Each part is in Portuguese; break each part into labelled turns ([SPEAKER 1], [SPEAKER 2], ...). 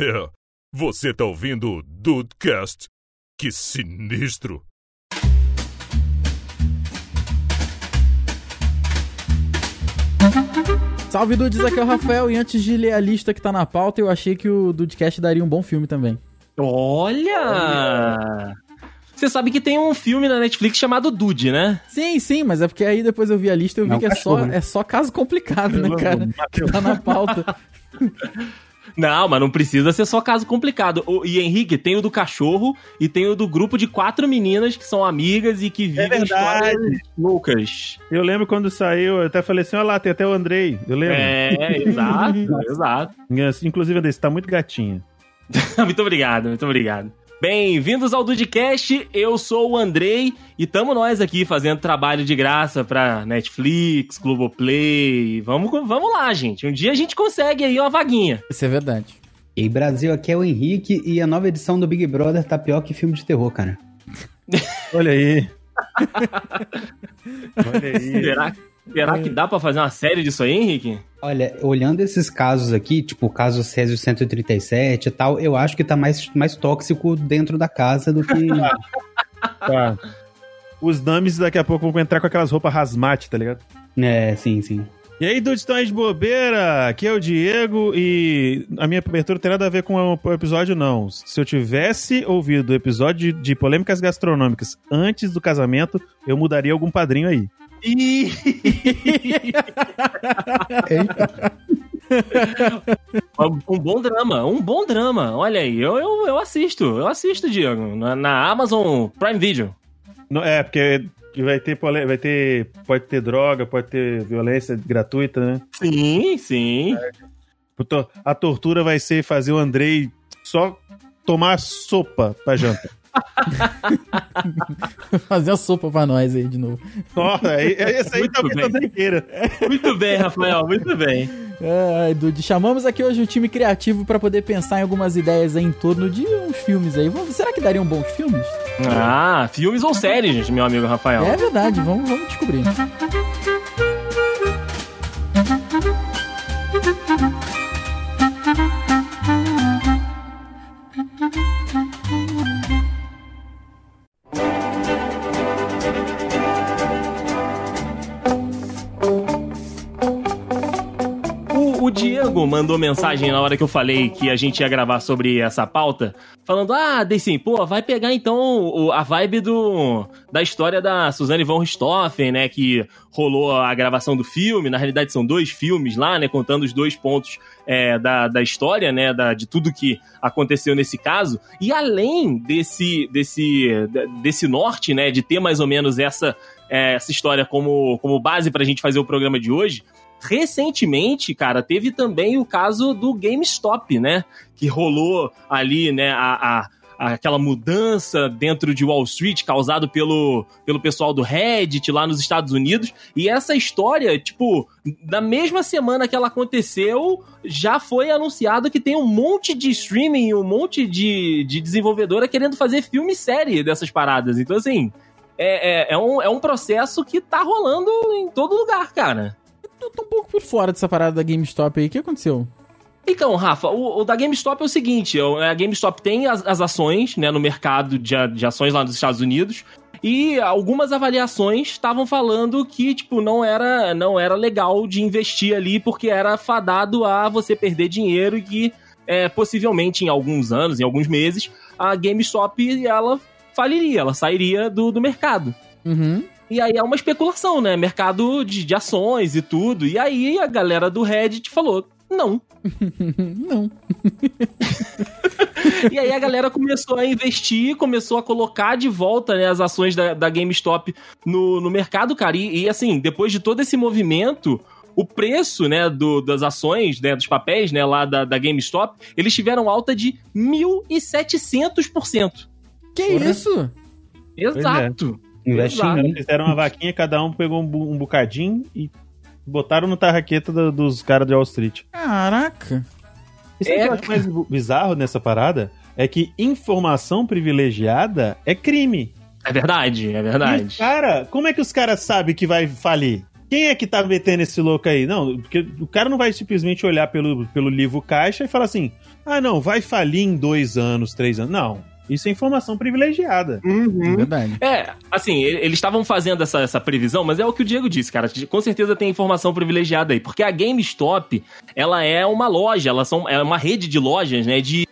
[SPEAKER 1] É, você tá ouvindo o Dudecast? Que sinistro!
[SPEAKER 2] Salve Dudes, aqui é o Rafael e antes de ler a lista que tá na pauta, eu achei que o Dudecast daria um bom filme também.
[SPEAKER 3] Olha! Você sabe que tem um filme na Netflix chamado Dude, né?
[SPEAKER 2] Sim, sim, mas é porque aí depois eu vi a lista e eu vi
[SPEAKER 4] Não,
[SPEAKER 2] que é só,
[SPEAKER 4] né?
[SPEAKER 2] é só caso complicado, né, cara? Que tá na pauta.
[SPEAKER 3] Não, mas não precisa ser só caso complicado. O- E Henrique, tem o do cachorro e tem o do grupo de quatro meninas que são amigas e que vivem
[SPEAKER 4] verdade.
[SPEAKER 3] histórias loucas.
[SPEAKER 4] Eu lembro quando saiu, eu até falei assim, olha lá, tem até o Andrei. Eu lembro.
[SPEAKER 3] É, exato, exato.
[SPEAKER 4] Inclusive, Andrei, você tá muito gatinha.
[SPEAKER 3] muito obrigado, muito obrigado. Bem-vindos ao Dudcast, eu sou o Andrei e tamo nós aqui fazendo trabalho de graça pra Netflix, Globoplay. Vamos, vamos lá, gente. Um dia a gente consegue aí uma vaguinha.
[SPEAKER 2] Isso é verdade.
[SPEAKER 5] E aí, Brasil, aqui é o Henrique e a nova edição do Big Brother tá pior que filme de terror, cara.
[SPEAKER 4] Olha aí. Olha aí.
[SPEAKER 3] Será, será que dá pra fazer uma série disso aí, Henrique?
[SPEAKER 5] Olha, olhando esses casos aqui, tipo o caso Césio 137 e tal, eu acho que tá mais, mais tóxico dentro da casa do que.
[SPEAKER 4] Tá. Os dummies daqui a pouco vão entrar com aquelas roupas rasmate, tá ligado?
[SPEAKER 5] é, sim, sim.
[SPEAKER 4] E aí, dudes, estão aí de bobeira? Aqui é o Diego e a minha abertura não tem nada a ver com o episódio, não. Se eu tivesse ouvido o episódio de, de polêmicas gastronômicas antes do casamento, eu mudaria algum padrinho aí.
[SPEAKER 3] Ih, um bom drama, um bom drama. Olha aí, eu, eu, eu assisto, eu assisto, Diego, na, na Amazon Prime Video.
[SPEAKER 4] Não, é, porque vai ter, vai ter. Pode ter droga, pode ter violência gratuita, né?
[SPEAKER 3] Sim, sim.
[SPEAKER 4] O to- A tortura vai ser fazer o Andrei só tomar sopa pra janta.
[SPEAKER 2] Fazer a sopa pra nós aí de novo.
[SPEAKER 4] Nossa, esse aí
[SPEAKER 3] Muito
[SPEAKER 4] talvez
[SPEAKER 3] bem.
[SPEAKER 4] o queira.
[SPEAKER 3] Muito bem, Rafael, muito bem.
[SPEAKER 2] Ai, Dude, chamamos aqui hoje um time criativo pra poder pensar em algumas ideias aí em torno de uns filmes aí. Vamos- Será que dariam bons filmes?
[SPEAKER 3] Ah, filmes ou séries, meu amigo Rafael?
[SPEAKER 2] É verdade, vamos, vamos descobrir.
[SPEAKER 3] Mandou mensagem na hora que eu falei que a gente ia gravar sobre essa pauta, falando: Ah, Deicin, pô, vai pegar então a vibe do da história da Suzane von Richthofen, né? Que rolou a gravação do filme. Na realidade, são dois filmes lá, né? Contando os dois pontos é, da, da história, né? Da, de tudo que aconteceu nesse caso. E além desse, desse, desse norte, né? De ter mais ou menos essa, é, essa história como, como base pra gente fazer o programa de hoje. Recentemente, cara, teve também o caso do GameStop, né? Que rolou ali, né, a, a- aquela mudança dentro de Wall Street causado pelo, pelo pessoal do Reddit lá nos Estados Unidos. E essa história, tipo, na mesma semana que ela aconteceu, já foi anunciado que tem um monte de streaming, um monte de, de desenvolvedora querendo fazer filme e série dessas paradas. Então, assim, é, é, é, um, é um processo que tá rolando em todo lugar, cara.
[SPEAKER 2] Eu tô um pouco por fora dessa parada da GameStop aí. O que aconteceu?
[SPEAKER 3] Então, Rafa, o, o da GameStop é o seguinte: o- a GameStop tem as, as ações né, no mercado de, de ações lá nos Estados Unidos. E algumas avaliações estavam falando que, tipo, não era, não era legal de investir ali porque era fadado a você perder dinheiro e que, é, possivelmente, em alguns anos, em alguns meses, a GameStop, ela faliria, ela sairia do, do mercado.
[SPEAKER 2] Uhum.
[SPEAKER 3] E aí é uma especulação, né? Mercado de, de ações e tudo. E aí a galera do Reddit falou: não.
[SPEAKER 2] Não.
[SPEAKER 3] E aí a galera começou a investir, começou a colocar de volta né, as ações da, da GameStop no, no mercado, cara. E, e, assim, depois de todo esse movimento, o preço né, do, das ações, né, dos papéis né, lá da, da GameStop, eles tiveram alta de 1.700%.
[SPEAKER 2] Que
[SPEAKER 5] Porra.
[SPEAKER 2] isso?
[SPEAKER 3] Exato.
[SPEAKER 5] Em mim.
[SPEAKER 4] Fizeram uma vaquinha, cada um pegou um, bu- um bocadinho e botaram no tarraqueta do- dos caras de Wall Street.
[SPEAKER 2] Caraca.
[SPEAKER 4] Isso é,
[SPEAKER 3] É,
[SPEAKER 4] que eu acho mais bizarro nessa parada é que informação privilegiada é crime.
[SPEAKER 3] É verdade, é
[SPEAKER 4] E
[SPEAKER 3] verdade.
[SPEAKER 4] cara, como é que os caras sabem que vai falir? Quem é que tá metendo esse louco aí? Não, porque o cara não vai simplesmente olhar pelo, pelo livro caixa e falar assim: ah, não, vai falir em dois anos, três anos. Não. Isso é informação privilegiada.
[SPEAKER 3] Uhum.
[SPEAKER 2] Verdade.
[SPEAKER 3] É, assim, eles estavam fazendo essa, essa previsão, mas é o que o Diego disse, cara. Com certeza tem informação privilegiada aí. Porque a GameStop, ela é uma loja, ela são, é uma rede de lojas, né? De,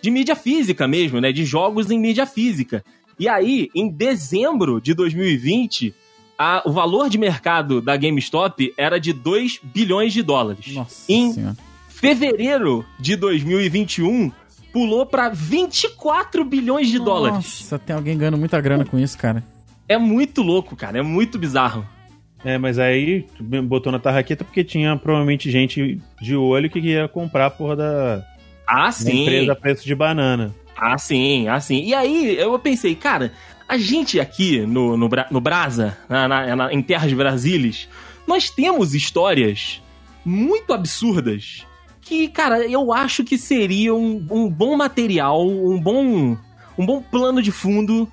[SPEAKER 3] de mídia física mesmo, né? De jogos em mídia física. E aí, em dezembro de 2020, a- o valor de mercado da GameStop era de 2 bilhões de dólares.
[SPEAKER 2] Nossa
[SPEAKER 3] Em-
[SPEAKER 2] senhora.
[SPEAKER 3] Fevereiro de 2021, pulou pra 24 bilhões de dólares.
[SPEAKER 2] Nossa, tem alguém ganhando muita grana com isso, cara.
[SPEAKER 3] É muito louco, cara. É muito bizarro.
[SPEAKER 4] É, mas aí botou na tarraqueta porque tinha provavelmente gente de olho que ia comprar a porra da,
[SPEAKER 3] Ah,
[SPEAKER 4] da
[SPEAKER 3] sim.
[SPEAKER 4] empresa a preço de banana.
[SPEAKER 3] Ah, sim, ah, sim. E aí eu pensei, cara, a gente aqui no, no, no Brasa, na, na- na- em Terras Brasílias, nós temos histórias muito absurdas que, cara, eu acho que seria um, um bom material, um bom, um bom plano de fundo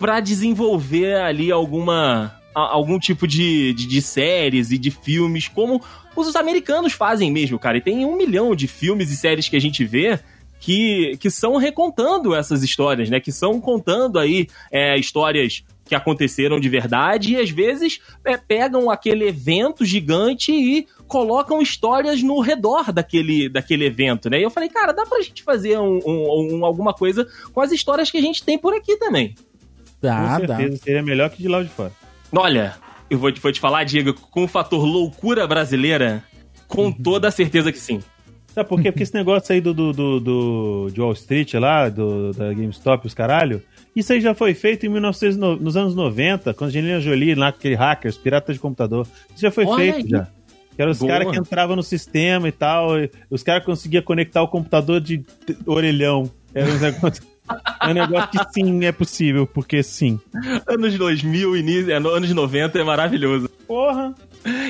[SPEAKER 3] pra desenvolver ali alguma algum tipo de, de, de séries e de filmes, como os americanos fazem mesmo, cara. E tem um milhão de filmes e séries que a gente vê que, que são recontando essas histórias, né? Que são contando aí é, histórias que aconteceram de verdade e às vezes é, pegam aquele evento gigante e colocam histórias no redor daquele, daquele evento, né? E eu falei, cara, dá pra gente fazer um, um- um- alguma coisa com as histórias que a gente tem por aqui também.
[SPEAKER 2] Dá,
[SPEAKER 4] Com
[SPEAKER 2] dá.
[SPEAKER 4] certeza seria melhor que de lá de fora.
[SPEAKER 3] Olha, eu vou te, vou te falar, Diego, com o fator loucura brasileira, com toda a certeza que sim.
[SPEAKER 4] Sabe por quê? Porque esse negócio aí do, do, do, do- de Wall Street lá, do, da GameStop, os caralho, isso aí já foi feito em 1900, no- nos anos 90, quando a Angelina Jolie, lá aquele hackers, piratas de computador. Isso já foi
[SPEAKER 3] Olha
[SPEAKER 4] feito
[SPEAKER 3] aí.
[SPEAKER 4] já. Que eram os caras que entravam no sistema e tal, e os caras conseguiam conectar o computador de orelhão. Era um negócio, é um negócio que sim, é possível, porque sim.
[SPEAKER 3] Anos 2000, início, é, no- anos 90 é maravilhoso.
[SPEAKER 4] Porra!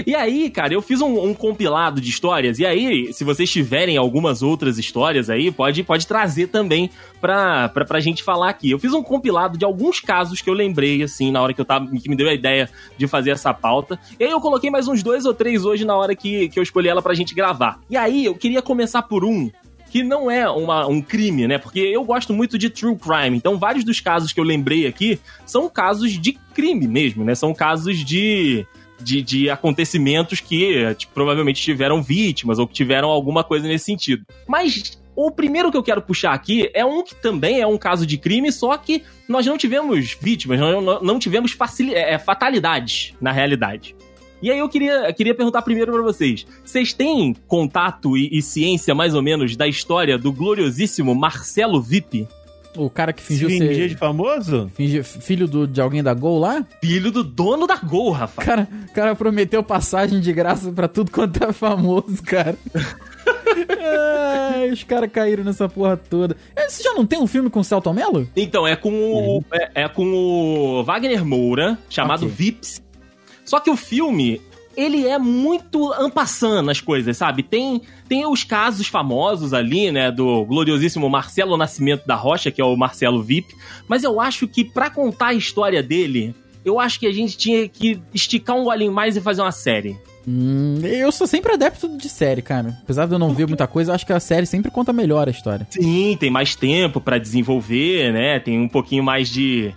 [SPEAKER 3] E aí, cara, eu fiz um, um compilado de histórias. E aí, se vocês tiverem algumas outras histórias aí, pode, pode trazer também pra, pra, pra gente falar aqui. Eu fiz um compilado de alguns casos que eu lembrei, assim, na hora que eu tava. que me deu a ideia de fazer essa pauta. E aí eu coloquei mais uns dois ou três hoje na hora que, que eu escolhi ela pra gente gravar. E aí, eu queria começar por um que não é uma- um crime, né? Porque eu gosto muito de true crime. Então, vários dos casos que eu lembrei aqui são casos de crime mesmo, né? São casos de. De, de acontecimentos que tipo, provavelmente tiveram vítimas ou que tiveram alguma coisa nesse sentido. Mas o primeiro que eu quero puxar aqui é um que também é um caso de crime, só que nós não tivemos vítimas, não, não- tivemos facili- é, fatalidades na realidade. E aí eu queria, queria perguntar primeiro pra vocês: vocês têm contato e, e ciência mais ou menos da história do gloriosíssimo Marcelo Vip,
[SPEAKER 2] O cara que fingiu
[SPEAKER 4] Fingia
[SPEAKER 2] ser.
[SPEAKER 4] de famoso?
[SPEAKER 2] filho do, de alguém da Gol lá?
[SPEAKER 3] filho do dono da Gol, rapaz?
[SPEAKER 2] Cara, o cara prometeu passagem de graça pra tudo quanto é famoso, cara. Ai, os caras caíram nessa porra toda. É, Você já não tem um filme com o Celton Mello?
[SPEAKER 3] Então, é com o, é, é com o Wagner Moura, chamado
[SPEAKER 2] Ok.
[SPEAKER 3] Vips. Só que o filme, ele é muito ampassando nas coisas, sabe? Tem, tem os casos famosos ali, né, do gloriosíssimo Marcelo Nascimento da Rocha, que é o Marcelo Vip, mas eu acho que pra contar a história dele, eu acho que a gente tinha que esticar um golinho mais e fazer uma série.
[SPEAKER 2] Hum, eu sou sempre adepto de série, cara. Apesar de eu não ver muita coisa, eu acho que a série sempre conta melhor a história.
[SPEAKER 3] Sim, tem mais tempo pra desenvolver, né? Tem um pouquinho mais de.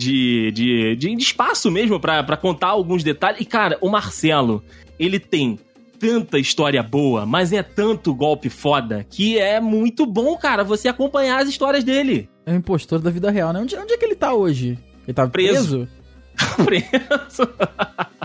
[SPEAKER 3] De, de, de, de espaço mesmo pra pra contar alguns detalhes. E, cara, o Marcelo, ele tem tanta história boa, mas é tanto golpe foda que é muito bom, cara, você acompanhar as histórias dele.
[SPEAKER 2] É o impostor da vida real, né? Onde, onde é que ele tá hoje? Ele tá preso?
[SPEAKER 3] Preso. Preso.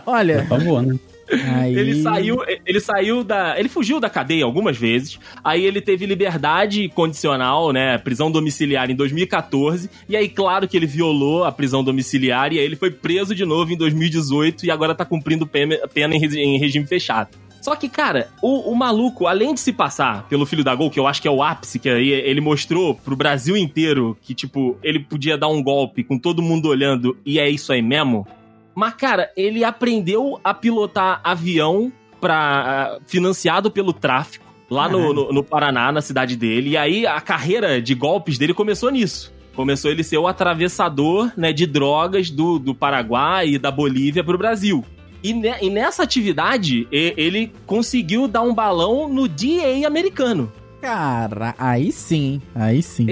[SPEAKER 2] Olha,
[SPEAKER 5] Por favor, né?
[SPEAKER 2] Aí...
[SPEAKER 3] Ele saiu, ele saiu da. Ele fugiu da cadeia algumas vezes. Aí ele teve liberdade condicional, né? Prisão domiciliar em 2014. E aí, claro que ele violou a prisão domiciliar. E aí ele foi preso de novo em 2018 e agora tá cumprindo pena em regime fechado. Só que, cara, o, o maluco, além de se passar pelo filho da Gol, que eu acho que é o ápice, que aí ele mostrou pro Brasil inteiro que, tipo, ele podia dar um golpe com todo mundo olhando e é isso aí mesmo. Mas, cara, ele aprendeu a pilotar avião pra, ah, financiado pelo tráfico lá no, no, no Paraná, na cidade dele. E aí a carreira de golpes dele começou nisso. Começou ele ser o atravessador né, de drogas do, do Paraguai e da Bolívia pro Brasil. E, ne- e nessa atividade, ele conseguiu dar um balão no DA americano.
[SPEAKER 2] Cara, aí sim, aí sim.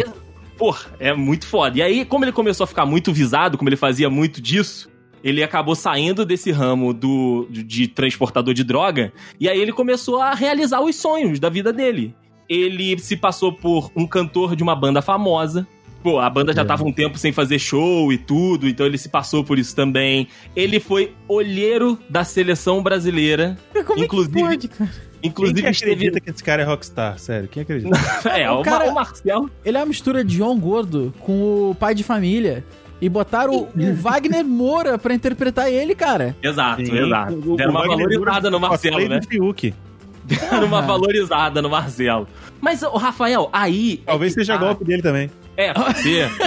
[SPEAKER 3] Pô, é muito foda. E aí, como ele começou a ficar muito visado, como ele fazia muito disso, ele acabou saindo desse ramo do, de, de transportador de droga, e aí ele começou a realizar os sonhos da vida dele. Ele se passou por um cantor de uma banda famosa. Pô, a banda já
[SPEAKER 2] É.
[SPEAKER 3] tava um tempo sem fazer show e tudo, então ele se passou por isso também. Ele foi olheiro da seleção brasileira.
[SPEAKER 2] Como
[SPEAKER 3] inclusive-
[SPEAKER 2] é que pode, cara?
[SPEAKER 4] Quem
[SPEAKER 3] Inclusive,
[SPEAKER 4] que
[SPEAKER 3] esteve.
[SPEAKER 4] acredita que esse cara é rockstar? Sério, quem acredita?
[SPEAKER 3] É,
[SPEAKER 2] O
[SPEAKER 3] o,
[SPEAKER 2] cara-
[SPEAKER 3] o Marcel.
[SPEAKER 2] Ele é uma mistura de João Gordo com o pai de família. E botaram o, o Wagner Moura pra interpretar ele, cara.
[SPEAKER 3] Exato,
[SPEAKER 4] Sim.
[SPEAKER 3] exato.
[SPEAKER 4] O- o
[SPEAKER 3] Deram uma
[SPEAKER 4] Wagner
[SPEAKER 3] valorizada no Marcelo, né?
[SPEAKER 4] Fiuk.
[SPEAKER 3] Deram uma valorizada no Marcelo. Mas, o Rafael, aí. é
[SPEAKER 4] Talvez
[SPEAKER 3] que
[SPEAKER 4] seja
[SPEAKER 3] tá-
[SPEAKER 4] golpe dele também.
[SPEAKER 3] É, pode ser.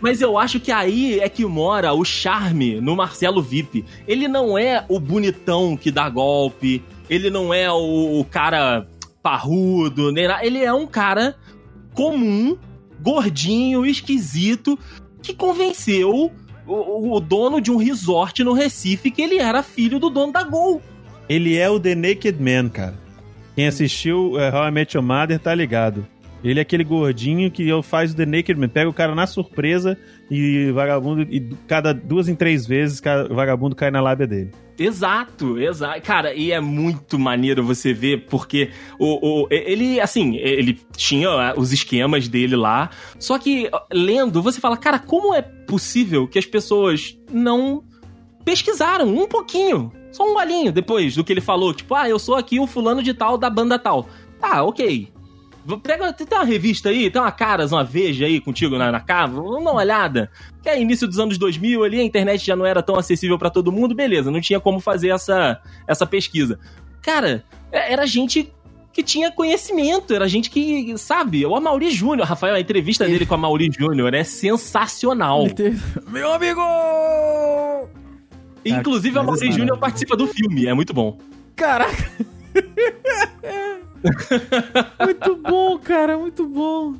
[SPEAKER 3] Mas eu acho que aí é que mora o charme no Marcelo VIP. Ele não é o bonitão que dá golpe, ele não é o, o cara parrudo, nem nada. ele é um cara comum, gordinho, esquisito, que convenceu o, o dono de um resort no Recife que ele era filho do dono da Gol.
[SPEAKER 4] Ele é o The Naked Man, cara. Quem assistiu é, How I Met Your Mother tá ligado. Ele é aquele gordinho que faz o The Naked Man. Pega o cara na surpresa e vagabundo. E cada duas em três vezes, cada vagabundo cai na lábia dele.
[SPEAKER 3] Exato, exato. Cara, e é muito maneiro você ver, porque o, o, ele, assim, ele tinha ah, os esquemas dele lá, só que lendo, você fala, cara, como é possível que as pessoas não pesquisaram um pouquinho, só um olhinho depois do que ele falou, tipo, ah, eu sou aqui o fulano de tal da banda tal. Tá, ok. Pega, tem uma revista aí, tem uma Caras, uma Veja aí contigo na, na capa, vamos dar uma olhada. Que é início dos anos 2000 ali, a internet já não era tão acessível pra todo mundo, beleza, não tinha como fazer essa, essa pesquisa. Cara, é- era gente que tinha conhecimento, era gente que, sabe, o Amaury Júnior, Rafael, a entrevista dele com o Amaury Júnior é sensacional.
[SPEAKER 2] Teve- Meu amigo!
[SPEAKER 3] Inclusive, o Amaury
[SPEAKER 5] essa-
[SPEAKER 3] Júnior participa do filme, é muito bom.
[SPEAKER 2] Caraca! muito bom, cara, muito bom.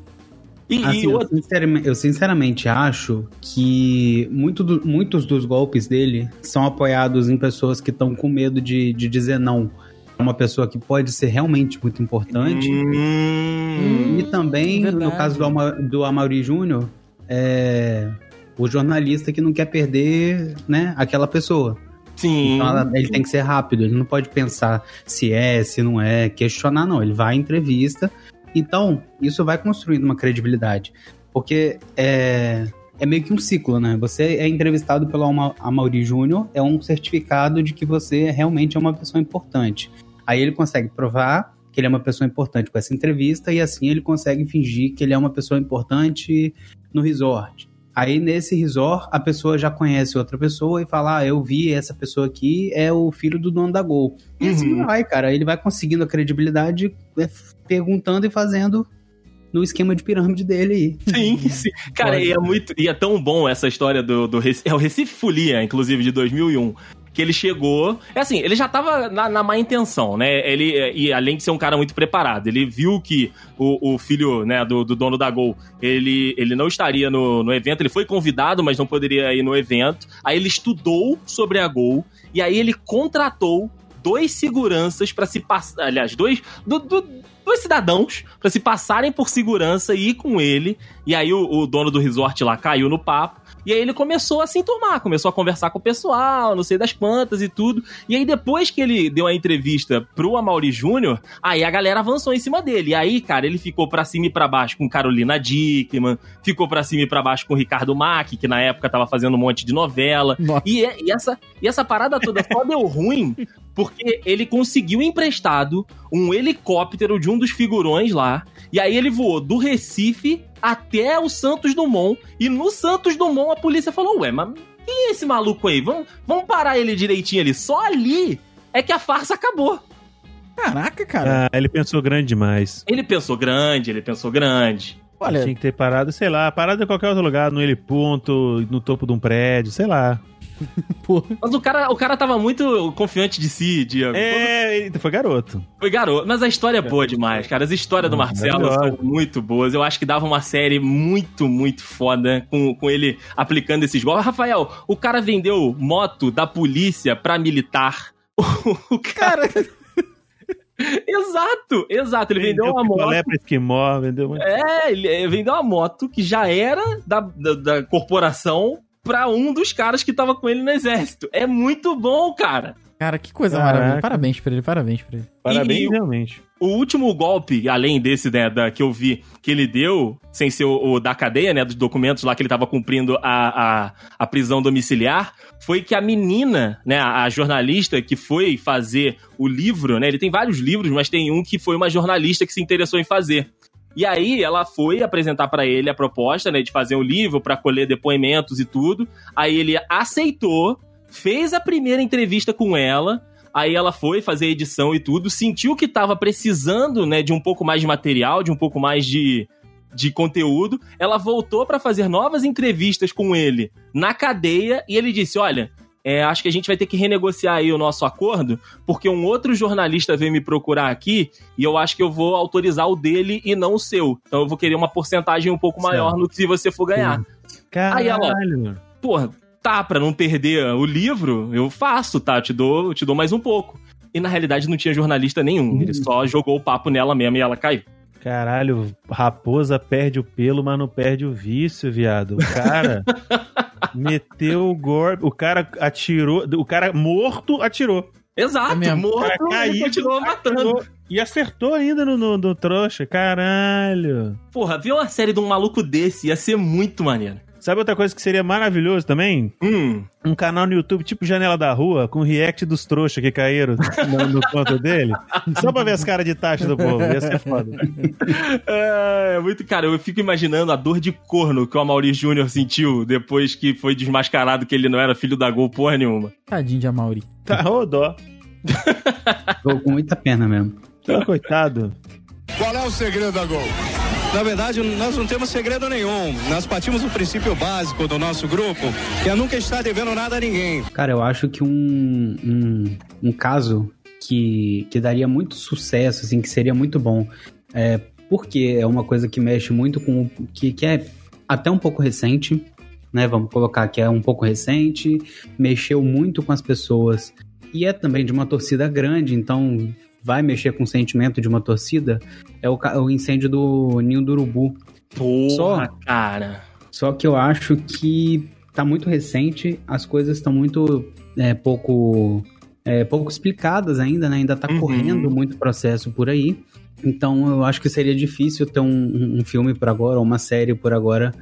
[SPEAKER 3] E, e
[SPEAKER 5] Assim, eu,
[SPEAKER 3] outra-
[SPEAKER 5] sinceramente, eu sinceramente acho que muito do- muitos dos golpes dele são apoiados em pessoas que estão com medo de, de dizer não. Uma pessoa que pode ser realmente muito importante.
[SPEAKER 3] Hum,
[SPEAKER 5] E também,
[SPEAKER 2] verdade.
[SPEAKER 5] no caso do, Ama, do Amaury Júnior, é o jornalista que não quer perder né, aquela pessoa.
[SPEAKER 3] Sim.
[SPEAKER 5] Então ele tem que ser rápido, ele não pode pensar se é, se não é, questionar, não. Ele vai à entrevista. Então, isso vai construindo uma credibilidade. Porque é, é meio que um ciclo, né? Você é entrevistado pelo Ama- Amaury Júnior, é um certificado de que você realmente é uma pessoa importante. Aí ele consegue provar que ele é uma pessoa importante com essa entrevista e assim ele consegue fingir que ele é uma pessoa importante no resort. Aí nesse resort a pessoa já conhece outra pessoa e fala: Ah, eu vi essa pessoa aqui, é o filho do dono da Gol. E assim
[SPEAKER 3] Uhum.
[SPEAKER 5] vai, cara. Ele vai conseguindo a credibilidade é, perguntando e fazendo no esquema de pirâmide dele aí.
[SPEAKER 3] Sim, sim. Cara, e é, muito, e é tão bom essa história do, do Recife, é o Recife Folia, inclusive, de 2001. Que ele chegou. É assim, ele já tava na, na má intenção, né? Ele, é, e além de ser um cara muito preparado, ele viu que o, o filho né, do, do dono da Gol ele, ele não estaria no, no evento. Ele foi convidado, mas não poderia ir no evento. Aí ele estudou sobre a Gol. E aí ele contratou dois seguranças pra se passar. Aliás, dois. do- do- dois cidadãos pra se passarem por segurança e ir com ele. E aí o, o dono do resort lá caiu no papo. E aí ele começou a se enturmar, começou a conversar com o pessoal, não sei das quantas e tudo. E aí depois que ele deu a entrevista pro Amaury Júnior, aí a galera avançou em cima dele. E aí, cara, ele ficou pra cima e pra baixo com Carolina Dickman, ficou pra cima e pra baixo com o Ricardo Mack, que na época tava fazendo um monte de novela. E, e essa, e essa parada toda só deu ruim porque ele conseguiu emprestado um helicóptero de um dos figurões lá. E aí ele voou do Recife até o Santos Dumont. E no Santos Dumont a polícia falou: Ué, mas quem é esse maluco aí? Vamos, vamos parar ele direitinho ali. Só ali é que a farsa acabou.
[SPEAKER 2] Caraca, cara.
[SPEAKER 4] Ah, ele pensou grande demais.
[SPEAKER 3] Ele pensou grande, ele pensou grande.
[SPEAKER 2] Olha,
[SPEAKER 4] Tinha que ter parado, sei lá, parado em qualquer outro lugar, no heliponto, no topo de um prédio, sei lá.
[SPEAKER 3] Mas o cara, o cara tava muito confiante de si, Diego.
[SPEAKER 4] É, foi garoto.
[SPEAKER 3] Foi garoto. Mas a história é boa demais, cara. As histórias do
[SPEAKER 4] Hum,
[SPEAKER 3] Marcelo são muito boas. Eu acho que dava uma série muito, muito foda com, com ele aplicando esses golpes. Rafael, o cara vendeu moto da polícia pra militar. O cara. exato, exato. Ele vendeu uma moto.
[SPEAKER 4] pra esquimó, vendeu uma...
[SPEAKER 3] É, ele ele vendeu uma moto que já era da, da, da corporação pra um dos caras que tava com ele no exército. É muito bom, cara.
[SPEAKER 2] Cara, que coisa
[SPEAKER 4] Caraca.
[SPEAKER 2] maravilhosa. Parabéns pra ele, parabéns pra ele.
[SPEAKER 4] Parabéns,
[SPEAKER 3] E-
[SPEAKER 4] realmente.
[SPEAKER 3] O último golpe, além desse, né, da, que eu vi que ele deu, sem ser o, o da cadeia, né, dos documentos lá que ele tava cumprindo a, a, a prisão domiciliar, foi que a menina, né, a, a jornalista que foi fazer o livro, né, ele tem vários livros, mas tem um que foi uma jornalista que se interessou em fazer. E aí ela foi apresentar pra ele a proposta, né, de fazer um livro pra colher depoimentos e tudo. Aí ele aceitou, fez a primeira entrevista com ela. Aí ela foi fazer edição e tudo, sentiu que tava precisando, né, de um pouco mais de material, de um pouco mais de, de conteúdo. Ela voltou pra fazer novas entrevistas com ele na cadeia e ele disse: "Olha, é, acho que a gente vai ter que renegociar aí o nosso acordo, porque um outro jornalista veio me procurar aqui e eu acho que eu vou autorizar o dele e não o seu. Então eu vou querer uma porcentagem um pouco maior
[SPEAKER 4] Certo.
[SPEAKER 3] no que se você for ganhar. Aí ela-
[SPEAKER 4] Caralho.
[SPEAKER 3] Porra, tá, pra não perder o livro, eu faço, tá? Eu te dou, te dou mais um pouco. E na realidade não tinha jornalista nenhum. Ele só jogou o papo nela mesmo e ela caiu.
[SPEAKER 4] Caralho, raposa perde o pelo, mas não perde o vício, viado. O cara meteu o golpe, o cara atirou, o cara morto atirou.
[SPEAKER 3] Exato,
[SPEAKER 2] É
[SPEAKER 3] morto,
[SPEAKER 4] Cara caído,
[SPEAKER 3] ele continuou matando.
[SPEAKER 4] atirou e acertou ainda no, no, no trouxa. Caralho.
[SPEAKER 3] Porra, ver uma série de um maluco desse ia ser muito maneiro.
[SPEAKER 4] Sabe outra coisa que seria maravilhoso também?
[SPEAKER 3] Hum,
[SPEAKER 4] Um canal no YouTube tipo Janela da Rua, com react dos trouxas que caíram no, no conto dele. Só pra ver as caras de taxa do povo. Ia ser foda.
[SPEAKER 3] é, muito, cara, eu fico imaginando a dor de corno que o Amaury Júnior sentiu depois que foi desmascarado que ele não era filho da Gol porra nenhuma.
[SPEAKER 2] Tadinho de Amauri.
[SPEAKER 4] Tá, ô dó.
[SPEAKER 5] Tô com muita pena mesmo.
[SPEAKER 4] Ô, coitado.
[SPEAKER 6] Qual é o segredo da Gol?
[SPEAKER 7] Na verdade, nós não temos segredo nenhum. Nós partimos do princípio básico do nosso grupo, que é nunca estar devendo nada a ninguém.
[SPEAKER 5] Cara, eu acho que um, um, um caso que, que daria muito sucesso, assim, que seria muito bom, é, porque é uma coisa que mexe muito com o que, que é até um pouco recente, né? Vamos colocar que é um pouco recente, mexeu muito com as pessoas e é também de uma torcida grande, então vai mexer com o sentimento de uma torcida. É o, o incêndio do Ninho do Urubu.
[SPEAKER 3] Porra,
[SPEAKER 5] Só?
[SPEAKER 3] cara.
[SPEAKER 5] Só que eu acho que tá muito recente, as coisas estão muito é, pouco é, pouco explicadas ainda, né? Ainda tá
[SPEAKER 3] Uhum.
[SPEAKER 5] correndo muito processo por aí. Então eu acho que seria difícil ter um- um filme por agora, ou uma série por agora,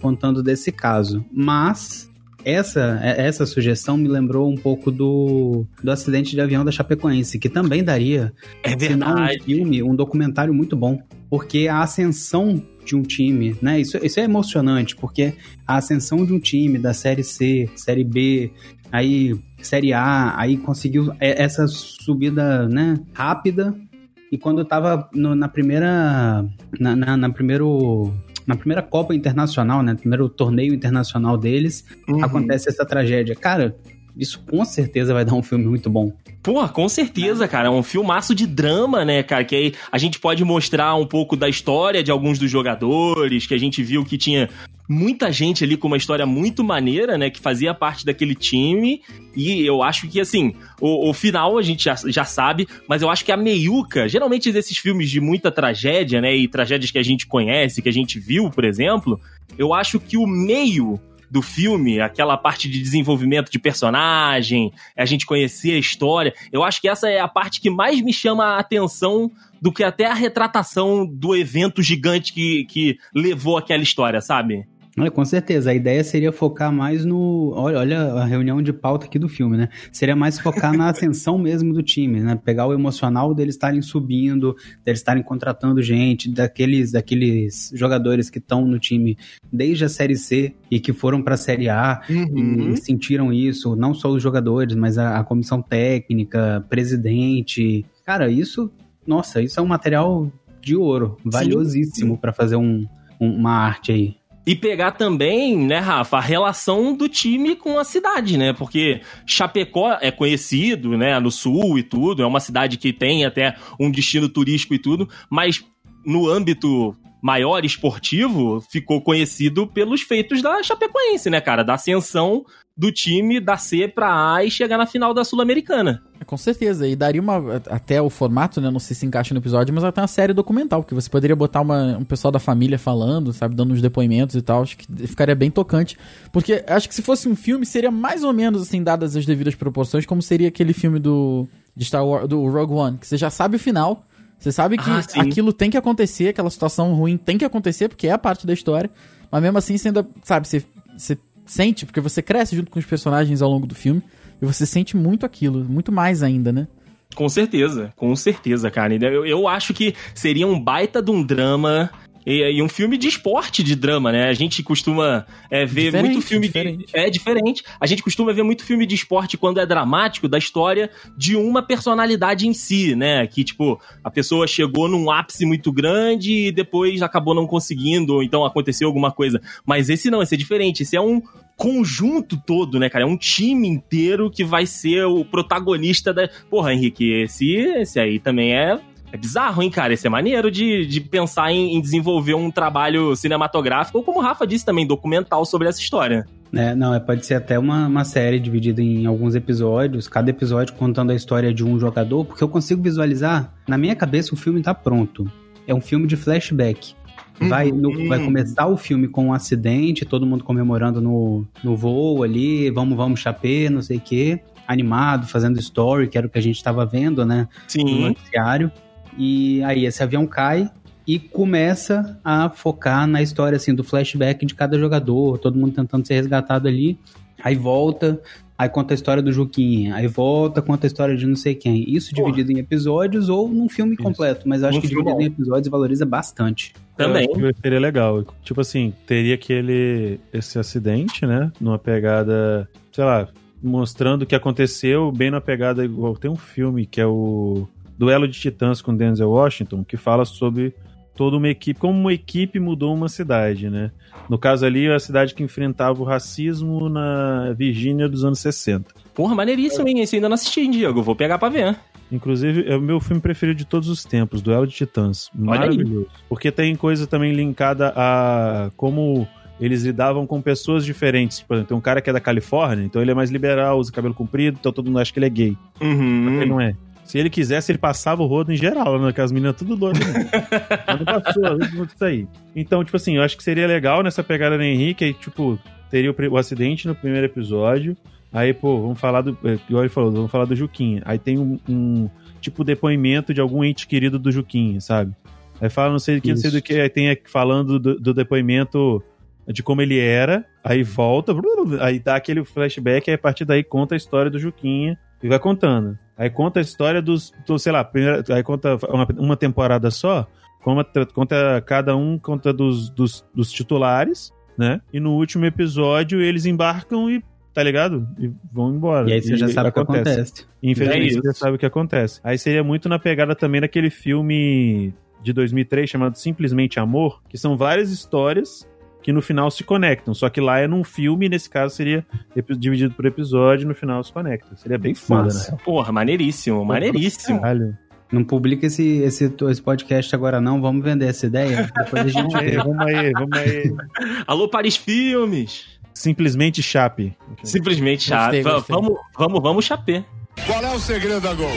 [SPEAKER 5] contando desse caso. Mas essa, é- essa sugestão me lembrou um pouco do, do acidente de avião da Chapecoense, que também daria
[SPEAKER 3] É
[SPEAKER 5] não um
[SPEAKER 3] verdade.
[SPEAKER 5] filme, um documentário muito bom. Porque a ascensão de um time, né? Isso, isso é emocionante, porque a ascensão de um time da Série C, Série B, aí Série A, aí conseguiu é, essa subida, né, rápida. E quando eu tava no- na primeira. Na, na, na primeiro. Na primeira Copa Internacional, né? Primeiro torneio internacional deles,
[SPEAKER 3] Uhum.
[SPEAKER 5] acontece essa tragédia. Cara, isso com certeza vai dar um filme muito bom.
[SPEAKER 3] Pô, com certeza, cara. É um filmaço de drama, né, cara? Que aí a gente pode mostrar um pouco da história de alguns dos jogadores, que a gente viu que tinha muita gente ali com uma história muito maneira, né? Que fazia parte daquele time. E eu acho que, assim, o, o final a gente já, já sabe, mas eu acho que a meiuca, geralmente desses filmes de muita tragédia, né? E tragédias que a gente conhece, que a gente viu, por exemplo, eu acho que o meio do filme, aquela parte de desenvolvimento de personagem, a gente conhecer a história. Eu acho que essa é a parte que mais me chama a atenção do que até a retratação do evento gigante que, que levou aquela história, sabe?
[SPEAKER 5] Olha, com certeza. A ideia seria focar mais no. Olha, olha a reunião de pauta aqui do filme, né? Seria mais focar na ascensão mesmo do time, né? Pegar o emocional deles estarem subindo, deles estarem contratando gente, daqueles, daqueles jogadores que estão no time desde a Série C e que foram para a Série A
[SPEAKER 3] Uhum.
[SPEAKER 5] e sentiram isso, não só os jogadores, mas a, a comissão técnica, presidente. Cara, isso, nossa, isso é um material de ouro, valiosíssimo para fazer um, um- uma arte aí.
[SPEAKER 3] E pegar também, né, Rafa, a relação do time com a cidade, né? Porque Chapecó é conhecido, né, no sul e tudo, é uma cidade que tem até um destino turístico e tudo, mas no âmbito maior esportivo, ficou conhecido pelos feitos da Chapecoense, né, cara? Da ascensão do time da C pra A e chegar na final da Sul-Americana.
[SPEAKER 2] Com certeza, e daria uma. Até o formato, né? Não sei se encaixa no episódio, mas até uma série documental, que você poderia botar uma, um pessoal da família falando, sabe, dando uns depoimentos e tal. Acho que ficaria bem tocante. Porque acho que se fosse um filme, seria mais ou menos assim, dadas as devidas proporções, como seria aquele filme do. De Star Wars, do Rogue One, que você já sabe o final, você sabe que
[SPEAKER 3] Ah,
[SPEAKER 2] aquilo tem que acontecer, aquela situação ruim tem que acontecer, porque é a parte da história. Mas mesmo assim, você ainda, sabe, você, você sente, porque você cresce junto com os personagens ao longo do filme, e você sente muito aquilo, muito mais ainda, né?
[SPEAKER 3] Com certeza, com certeza, cara. Eu, eu acho que seria um baita de um drama e, e um filme de esporte de drama, né? A gente costuma é, ver
[SPEAKER 2] Diferente,
[SPEAKER 3] muito filme
[SPEAKER 2] diferente.
[SPEAKER 3] de. É diferente. A gente costuma ver muito filme de esporte quando é dramático da história de uma personalidade em si, né? Que, tipo, a pessoa chegou num ápice muito grande e depois acabou não conseguindo, ou então aconteceu alguma coisa. Mas esse não, esse é diferente. Esse é um conjunto todo, né, cara? É um time inteiro que vai ser o protagonista da. Porra, Henrique, esse, esse aí também é. É bizarro, hein, cara? Esse é maneiro de, de pensar em, em desenvolver um trabalho cinematográfico, ou como o Rafa disse também, documental sobre essa história.
[SPEAKER 5] É, não, é, pode ser até uma, uma série dividida em alguns episódios, cada episódio contando a história de um jogador, porque eu consigo visualizar, na minha cabeça o filme tá pronto. É um filme de flashback. Vai, no- vai começar o filme com um acidente, todo mundo comemorando no, no voo ali, vamos, vamos, chapê, não sei o quê, animado, fazendo story, que era o que a gente tava vendo, né? no
[SPEAKER 3] Sim.
[SPEAKER 5] noticiário. E aí esse avião cai e começa a focar na história assim do flashback de cada jogador, todo mundo tentando ser resgatado ali. Aí volta, aí conta a história do Juquinha, aí volta, conta a história de não sei quem. Isso
[SPEAKER 3] Porra.
[SPEAKER 5] dividido em episódios ou num filme
[SPEAKER 4] Isso.
[SPEAKER 5] completo, mas acho
[SPEAKER 3] Num
[SPEAKER 5] que dividido em
[SPEAKER 3] bom.
[SPEAKER 5] episódios valoriza bastante.
[SPEAKER 3] Também.
[SPEAKER 4] Seria legal. Tipo assim, teria aquele esse acidente, né? Numa pegada, sei lá, mostrando o que aconteceu bem na pegada igual. Tem um filme que é o Duelo de Titãs com Denzel Washington, que fala sobre toda uma equipe, como uma equipe mudou uma cidade, né? No caso ali, a cidade que enfrentava o racismo na Virgínia dos anos 60.
[SPEAKER 3] Porra, maneiríssimo, hein? Esse ainda não assisti, hein, Diego. Vou pegar pra ver.
[SPEAKER 4] Inclusive, é o meu filme preferido de todos os tempos, Duelo de Titãs. Maravilhoso. Porque tem coisa também linkada a como eles lidavam com pessoas diferentes. Por exemplo, tem um cara que é da Califórnia, então ele é mais liberal, usa cabelo comprido, então todo mundo acha que ele é gay.
[SPEAKER 3] Uhum.
[SPEAKER 4] Ele não é. Se ele quisesse, ele passava o rodo em geral, né? Que as meninas tudo doidas. né? Mas não passou, não isso aí. Então, tipo assim, eu acho que seria legal nessa pegada do Henrique, aí, tipo, teria o, o acidente no primeiro episódio. Aí, pô, vamos falar do. é, Igual ele falou, vamos falar do Juquinha. Aí tem um, um tipo depoimento de algum ente querido do Juquinha, sabe? Aí fala não sei do que, não sei do que. Aí tem falando do, do depoimento de como ele era, aí volta, aí dá aquele flashback, aí a partir daí conta a história do Juquinha e vai contando. Aí conta a história dos, do, sei lá, primeira, aí conta uma, uma temporada só, conta, conta cada um conta dos, dos, dos titulares, né? E no último episódio eles embarcam e tá ligado? E vão embora.
[SPEAKER 5] E aí você já sabe o que acontece.
[SPEAKER 4] Infelizmente,
[SPEAKER 3] É
[SPEAKER 4] você já sabe o que acontece. Aí seria muito na pegada também daquele filme de 2003 chamado Simplesmente Amor, que são várias histórias que no final se conectam. Só que lá é num filme, nesse caso seria dividido por episódio, e no final se conecta. Seria bem foda, né?
[SPEAKER 3] Porra, maneiríssimo, maneiríssimo.
[SPEAKER 4] Caralho.
[SPEAKER 5] Não publica esse, esse, esse podcast agora não, vamos vender essa ideia, depois a gente
[SPEAKER 4] Vamos aí,
[SPEAKER 5] vê.
[SPEAKER 4] vamos aí, vamos aí.
[SPEAKER 3] Alô, Paris Filmes.
[SPEAKER 4] Simplesmente Chape.
[SPEAKER 3] Simplesmente.
[SPEAKER 2] Gostei, gostei.
[SPEAKER 3] Vamos, vamos, vamos, chapé.
[SPEAKER 6] Qual é o segredo da Gol?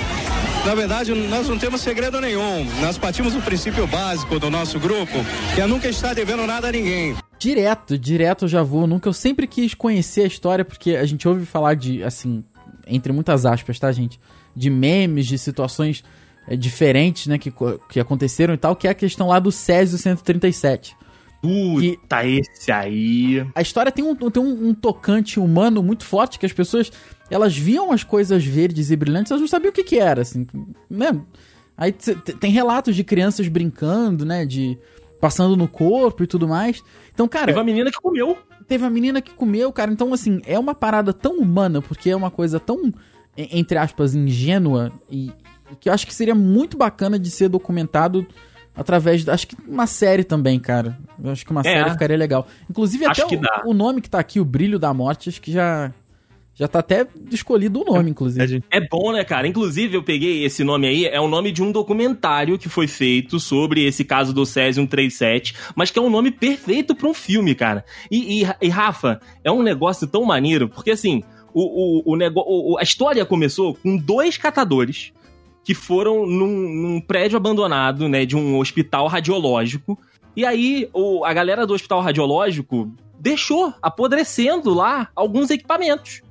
[SPEAKER 7] Na verdade, nós não temos segredo nenhum. Nós partimos do princípio básico do nosso grupo, que é nunca estar devendo nada a ninguém.
[SPEAKER 2] Direto, direto eu já vou. Nunca eu sempre quis conhecer a história, porque a gente ouve falar de, assim, entre muitas aspas, tá, gente? De memes, de situações é, diferentes, né, que, que aconteceram e tal, que é a questão lá do Césio 137.
[SPEAKER 3] Puta, esse aí.
[SPEAKER 2] A história tem um, tem um, um tocante humano muito forte, que as pessoas, elas viam as coisas verdes e brilhantes, elas não sabiam o que que era, assim, né? Aí tem relatos de crianças brincando, né, de passando no corpo e tudo mais. Então, cara,
[SPEAKER 3] Teve uma menina que comeu.
[SPEAKER 2] teve uma menina que comeu, cara. Então, assim, é uma parada tão humana, porque é uma coisa tão, e- entre aspas, ingênua, e e que eu acho que seria muito bacana de ser documentado através. Acho que uma série também, cara. Eu acho que uma
[SPEAKER 3] É.
[SPEAKER 2] série ficaria legal. Inclusive,
[SPEAKER 3] Acho
[SPEAKER 2] até o, o nome que tá aqui, O Brilho da Morte, acho que já. Já tá até escolhido o nome,
[SPEAKER 4] É,
[SPEAKER 2] inclusive.
[SPEAKER 4] gente,
[SPEAKER 3] É bom, né, cara? Inclusive, eu peguei esse nome aí, é o nome de um documentário que foi feito sobre esse caso do Césio 137, mas que é um nome perfeito pra um filme, cara. E, e- e, Rafa, é um negócio tão maneiro, porque assim, o, o, o nego... o- a história começou com dois catadores que foram num, num prédio abandonado, né, de um hospital radiológico. E aí, o- a galera do hospital radiológico deixou apodrecendo lá alguns equipamentos.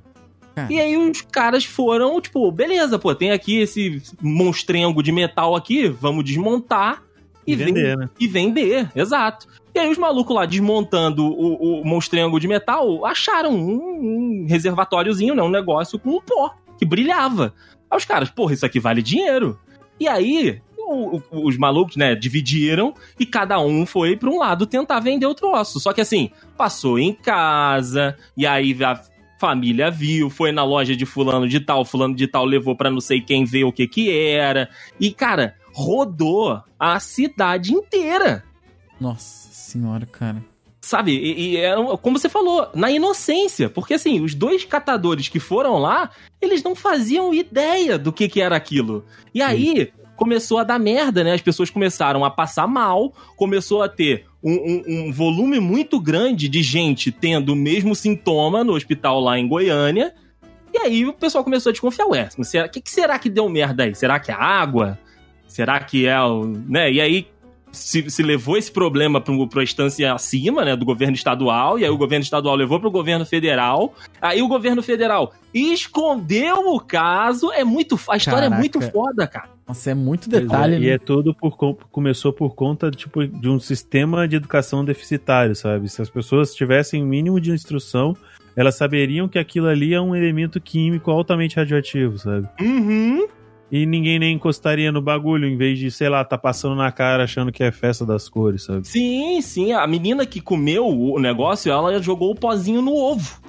[SPEAKER 3] E aí os caras foram, tipo, beleza, pô, tem aqui esse monstrengo de metal aqui, vamos desmontar e,
[SPEAKER 4] E
[SPEAKER 3] ven-
[SPEAKER 4] vender, né?
[SPEAKER 3] E vender, exato. E aí os malucos lá desmontando o, o monstrengo de metal acharam um, um reservatóriozinho, né, um negócio com um pó que brilhava. Aí os caras, porra, isso aqui vale dinheiro. E aí o- o- os malucos, né, dividiram e cada um foi pra um lado tentar vender o troço. Só que assim, passou em casa, e aí a família viu, foi na loja de fulano de tal, fulano de tal levou pra não sei quem ver o que que era. E, cara, rodou a cidade inteira.
[SPEAKER 2] Nossa senhora, cara.
[SPEAKER 3] Sabe? E, e um- como você falou, na inocência. Porque, assim, os dois catadores que foram lá, eles não faziam ideia do que, que era aquilo. E aí, começou a dar merda, né? As pessoas começaram a passar mal, começou a ter um, um- um volume muito grande de gente tendo o mesmo sintoma no hospital lá em Goiânia. E aí o pessoal começou a desconfiar, ué, o que, que será que deu merda aí? Será que é a água? Será que é o. né? E aí se, se levou esse problema para a instância acima, né, do governo estadual, e aí o governo estadual levou para o governo federal, aí o governo federal escondeu o caso, é muito, a história
[SPEAKER 2] Caraca.
[SPEAKER 3] é muito foda, cara.
[SPEAKER 2] Nossa, é muito detalhe,
[SPEAKER 4] é,
[SPEAKER 2] né?
[SPEAKER 4] E é tudo por con- começou por conta tipo, de um sistema de educação deficitário, sabe? Se as pessoas tivessem o mínimo de instrução, elas saberiam que aquilo ali é um elemento químico altamente radioativo, sabe?
[SPEAKER 3] Uhum.
[SPEAKER 4] E ninguém nem encostaria no bagulho, em vez de, sei lá, tá passando na cara achando que é festa das cores, sabe?
[SPEAKER 3] Sim, sim, a menina que comeu o negócio, ela jogou o pozinho no ovo.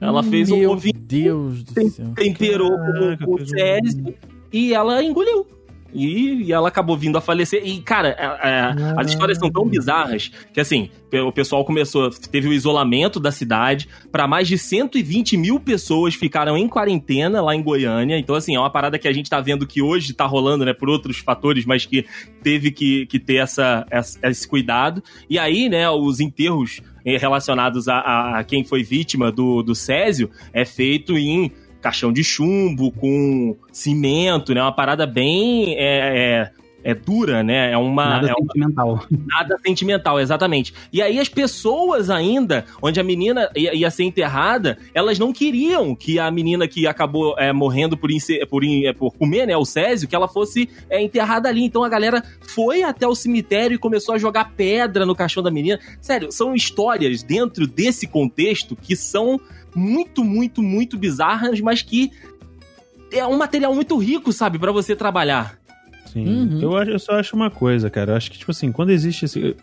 [SPEAKER 3] Ela fez um
[SPEAKER 2] Meu
[SPEAKER 3] ovinho,
[SPEAKER 2] Deus do céu.
[SPEAKER 3] temperou
[SPEAKER 4] Caraca,
[SPEAKER 3] com,
[SPEAKER 4] um
[SPEAKER 3] césio e ela engoliu. E, e ela acabou vindo a falecer. E, cara, é- é, as histórias são tão bizarras que, assim, o pessoal começou. Teve o isolamento da cidade. Pra mais de 120 mil pessoas ficaram em quarentena lá em Goiânia. Então, assim, é uma parada que a gente tá vendo que hoje tá rolando, né, por outros fatores, mas que teve que, que ter essa, essa- esse cuidado. E aí, né, os enterros eh, relacionados a, a- a quem foi vítima do, do Césio é feito em caixão de chumbo, com cimento, né? Uma parada bem é, é, é dura, né? É uma,
[SPEAKER 5] Nada
[SPEAKER 3] é uma-
[SPEAKER 5] sentimental.
[SPEAKER 3] nada sentimental, exatamente. E aí as pessoas ainda, onde a menina ia, ia ser enterrada, elas não queriam que a menina que acabou é, morrendo por, por, é, por comer, né, o Césio, que ela fosse é, enterrada ali. Então a galera foi até o cemitério e começou a jogar pedra no caixão da menina. Sério, são histórias dentro desse contexto que são muito, muito, muito bizarras, mas que é um material muito rico, sabe, pra você trabalhar.
[SPEAKER 4] Sim.
[SPEAKER 2] Uhum.
[SPEAKER 4] Eu, acho- eu só acho uma coisa, cara. Eu acho que, tipo assim, quando existe esse.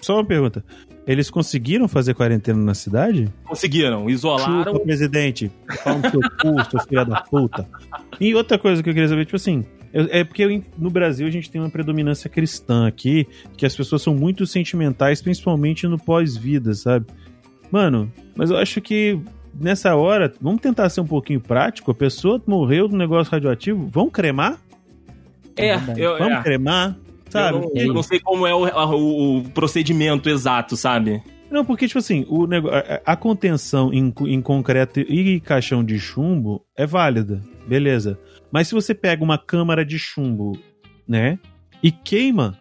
[SPEAKER 4] Só uma pergunta. Eles conseguiram fazer quarentena na cidade?
[SPEAKER 3] Conseguiram, isolaram.
[SPEAKER 4] Chupa, presidente. Pau no seu cu, seu filho da puta. E outra coisa que eu queria saber, tipo assim, eu- é porque eu- no Brasil a gente tem uma predominância cristã aqui, que as pessoas são muito sentimentais, principalmente no pós-vida, sabe? Mano, mas eu acho que nessa hora, vamos tentar ser um pouquinho prático. A pessoa morreu do negócio radioativo, vamos cremar?
[SPEAKER 3] É,
[SPEAKER 2] verdade.
[SPEAKER 3] eu,
[SPEAKER 4] Vamos
[SPEAKER 3] é.
[SPEAKER 4] cremar? Sabe?
[SPEAKER 3] Eu não, eu não sei como é o, o- o procedimento exato, sabe?
[SPEAKER 4] Não, porque, tipo assim, o a, a contenção em, em concreto e caixão de chumbo é válida, beleza. Mas se você pega uma câmara de chumbo, né, e queima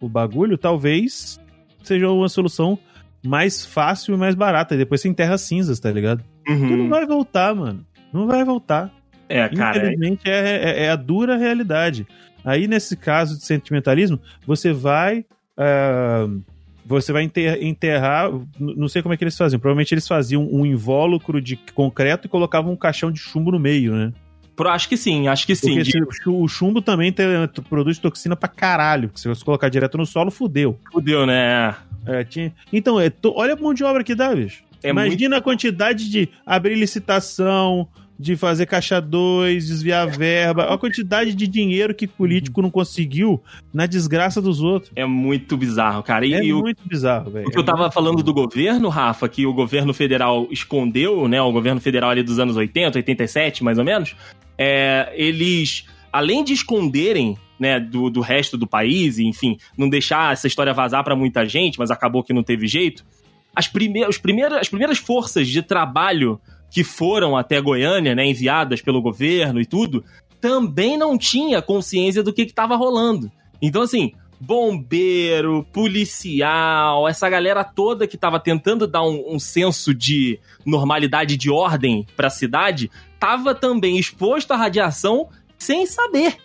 [SPEAKER 4] o bagulho, talvez seja uma solução mais fácil e mais barata. E depois você enterra cinzas, tá ligado? Porque não
[SPEAKER 3] Uhum.
[SPEAKER 4] vai voltar, mano. Não vai voltar.
[SPEAKER 3] É, cara. é-
[SPEAKER 4] Infelizmente, é, é- é a dura realidade. Aí, nesse caso de sentimentalismo, você vai. ah, você vai enter- enterrar. Não sei como é que eles faziam. Provavelmente eles faziam um invólucro de concreto e colocavam um caixão de chumbo no meio, né?
[SPEAKER 3] Acho que sim, acho que sim.
[SPEAKER 4] Porque o chumbo também tem- produz toxina pra caralho. Porque se você colocar direto no solo, fudeu.
[SPEAKER 3] Fudeu, né?
[SPEAKER 4] É, tinha- Então, é to- olha a mão de obra que dá, bicho.
[SPEAKER 3] É
[SPEAKER 4] Imagina a quantidade de abrir licitação, de fazer caixa 2, desviar verba. A quantidade de dinheiro que político não conseguiu na desgraça dos outros.
[SPEAKER 3] É muito bizarro, cara. E,
[SPEAKER 4] é
[SPEAKER 3] o,
[SPEAKER 4] muito bizarro, velho.
[SPEAKER 3] o que eu tava falando do governo, Rafa, que o governo federal escondeu, né? O governo federal ali dos anos 80, 87, mais ou menos. É, eles, além de esconderem né, do, do resto do país, e, enfim, não deixar essa história vazar pra muita gente, mas acabou que não teve jeito. As, prime os primeiras, as primeiras forças de trabalho que foram até Goiânia, né, enviadas pelo governo e tudo, também não tinha consciência do que estava rolando. Então, assim, bombeiro, policial, essa galera toda que estava tentando dar um, um, senso de normalidade, de ordem para a cidade, estava também exposto à radiação sem saber.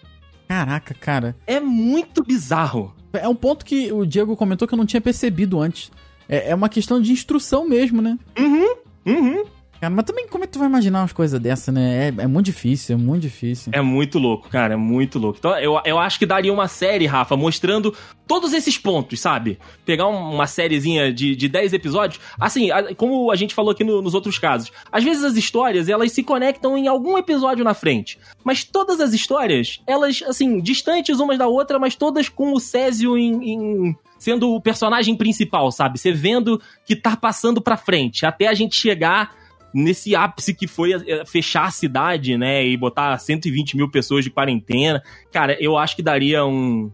[SPEAKER 2] Caraca, cara.
[SPEAKER 3] É muito bizarro.
[SPEAKER 2] É um ponto que o Diego comentou que eu não tinha percebido antes. É, é uma questão de instrução mesmo, né?
[SPEAKER 3] Uhum, uhum.
[SPEAKER 2] Cara, mas também como é que tu vai imaginar umas coisas dessa, né? É, é, muito difícil, é muito difícil.
[SPEAKER 3] É muito louco, cara, é muito louco. Então eu, eu acho que daria uma série, Rafa, mostrando todos esses pontos, sabe? Pegar uma sériezinha de, de 10 episódios. Assim, como a gente falou aqui no, nos outros casos, às vezes as histórias, elas se conectam em algum episódio na frente. Mas todas as histórias, elas, assim, distantes umas da outra, mas todas com o Césio em, em sendo o personagem principal, sabe? Você vendo que tá passando pra frente, até a gente chegar nesse ápice que foi eh, fechar a cidade, né, e botar 120 mil pessoas de quarentena. Cara, eu acho que daria um,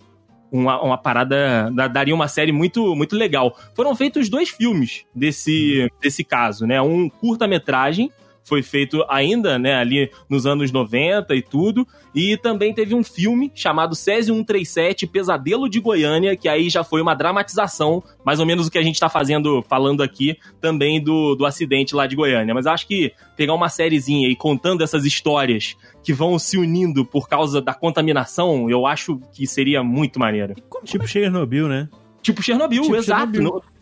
[SPEAKER 3] uma, uma parada, daria uma série muito, muito legal. Foram feitos dois filmes desse, desse caso, né, um curta-metragem foi feito ainda, né, ali nos anos 90 e tudo. E também teve um filme chamado Césio 137, Pesadelo de Goiânia, que aí já foi uma dramatização, mais ou menos o que a gente tá fazendo, falando aqui, também do, do acidente lá de Goiânia. Mas acho que pegar uma sériezinha e contando essas histórias que vão se unindo por causa da contaminação, eu acho que seria muito maneiro.
[SPEAKER 4] Tipo Chernobyl, né?
[SPEAKER 3] Tipo Chernobyl,
[SPEAKER 2] Tipo
[SPEAKER 3] exato.
[SPEAKER 2] Chernobyl.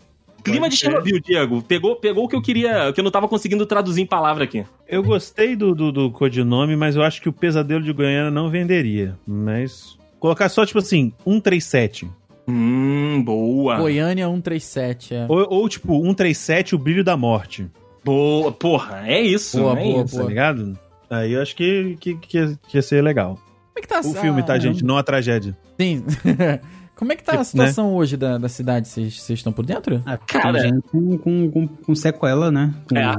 [SPEAKER 3] Clima de Chernobyl, Diego. Pegou, pegou o que eu queria, o que eu não tava conseguindo traduzir em palavra aqui.
[SPEAKER 4] Eu gostei do, do, do codinome, mas eu acho que o Pesadelo de Goiânia não venderia. Mas. Colocar só, tipo assim, 137.
[SPEAKER 3] Hum, boa.
[SPEAKER 2] Goiânia 137, é.
[SPEAKER 4] Ou, ou, tipo, 137, o brilho da morte.
[SPEAKER 3] Boa, porra, é isso,
[SPEAKER 2] Boa,
[SPEAKER 3] é
[SPEAKER 2] boa,
[SPEAKER 3] isso.
[SPEAKER 4] Tá ligado? Aí eu acho que, que, que, ia, que ia ser legal.
[SPEAKER 2] Como é que tá
[SPEAKER 4] O filme, tá,
[SPEAKER 2] ah,
[SPEAKER 4] gente? Não a tragédia.
[SPEAKER 2] Sim. Como é que tá a
[SPEAKER 4] Tipo,
[SPEAKER 2] situação hoje da, da cidade? Vocês estão por dentro?
[SPEAKER 5] Ah,
[SPEAKER 3] Cara.
[SPEAKER 5] tem gente com, com, com, com sequela, né? Com-
[SPEAKER 3] É.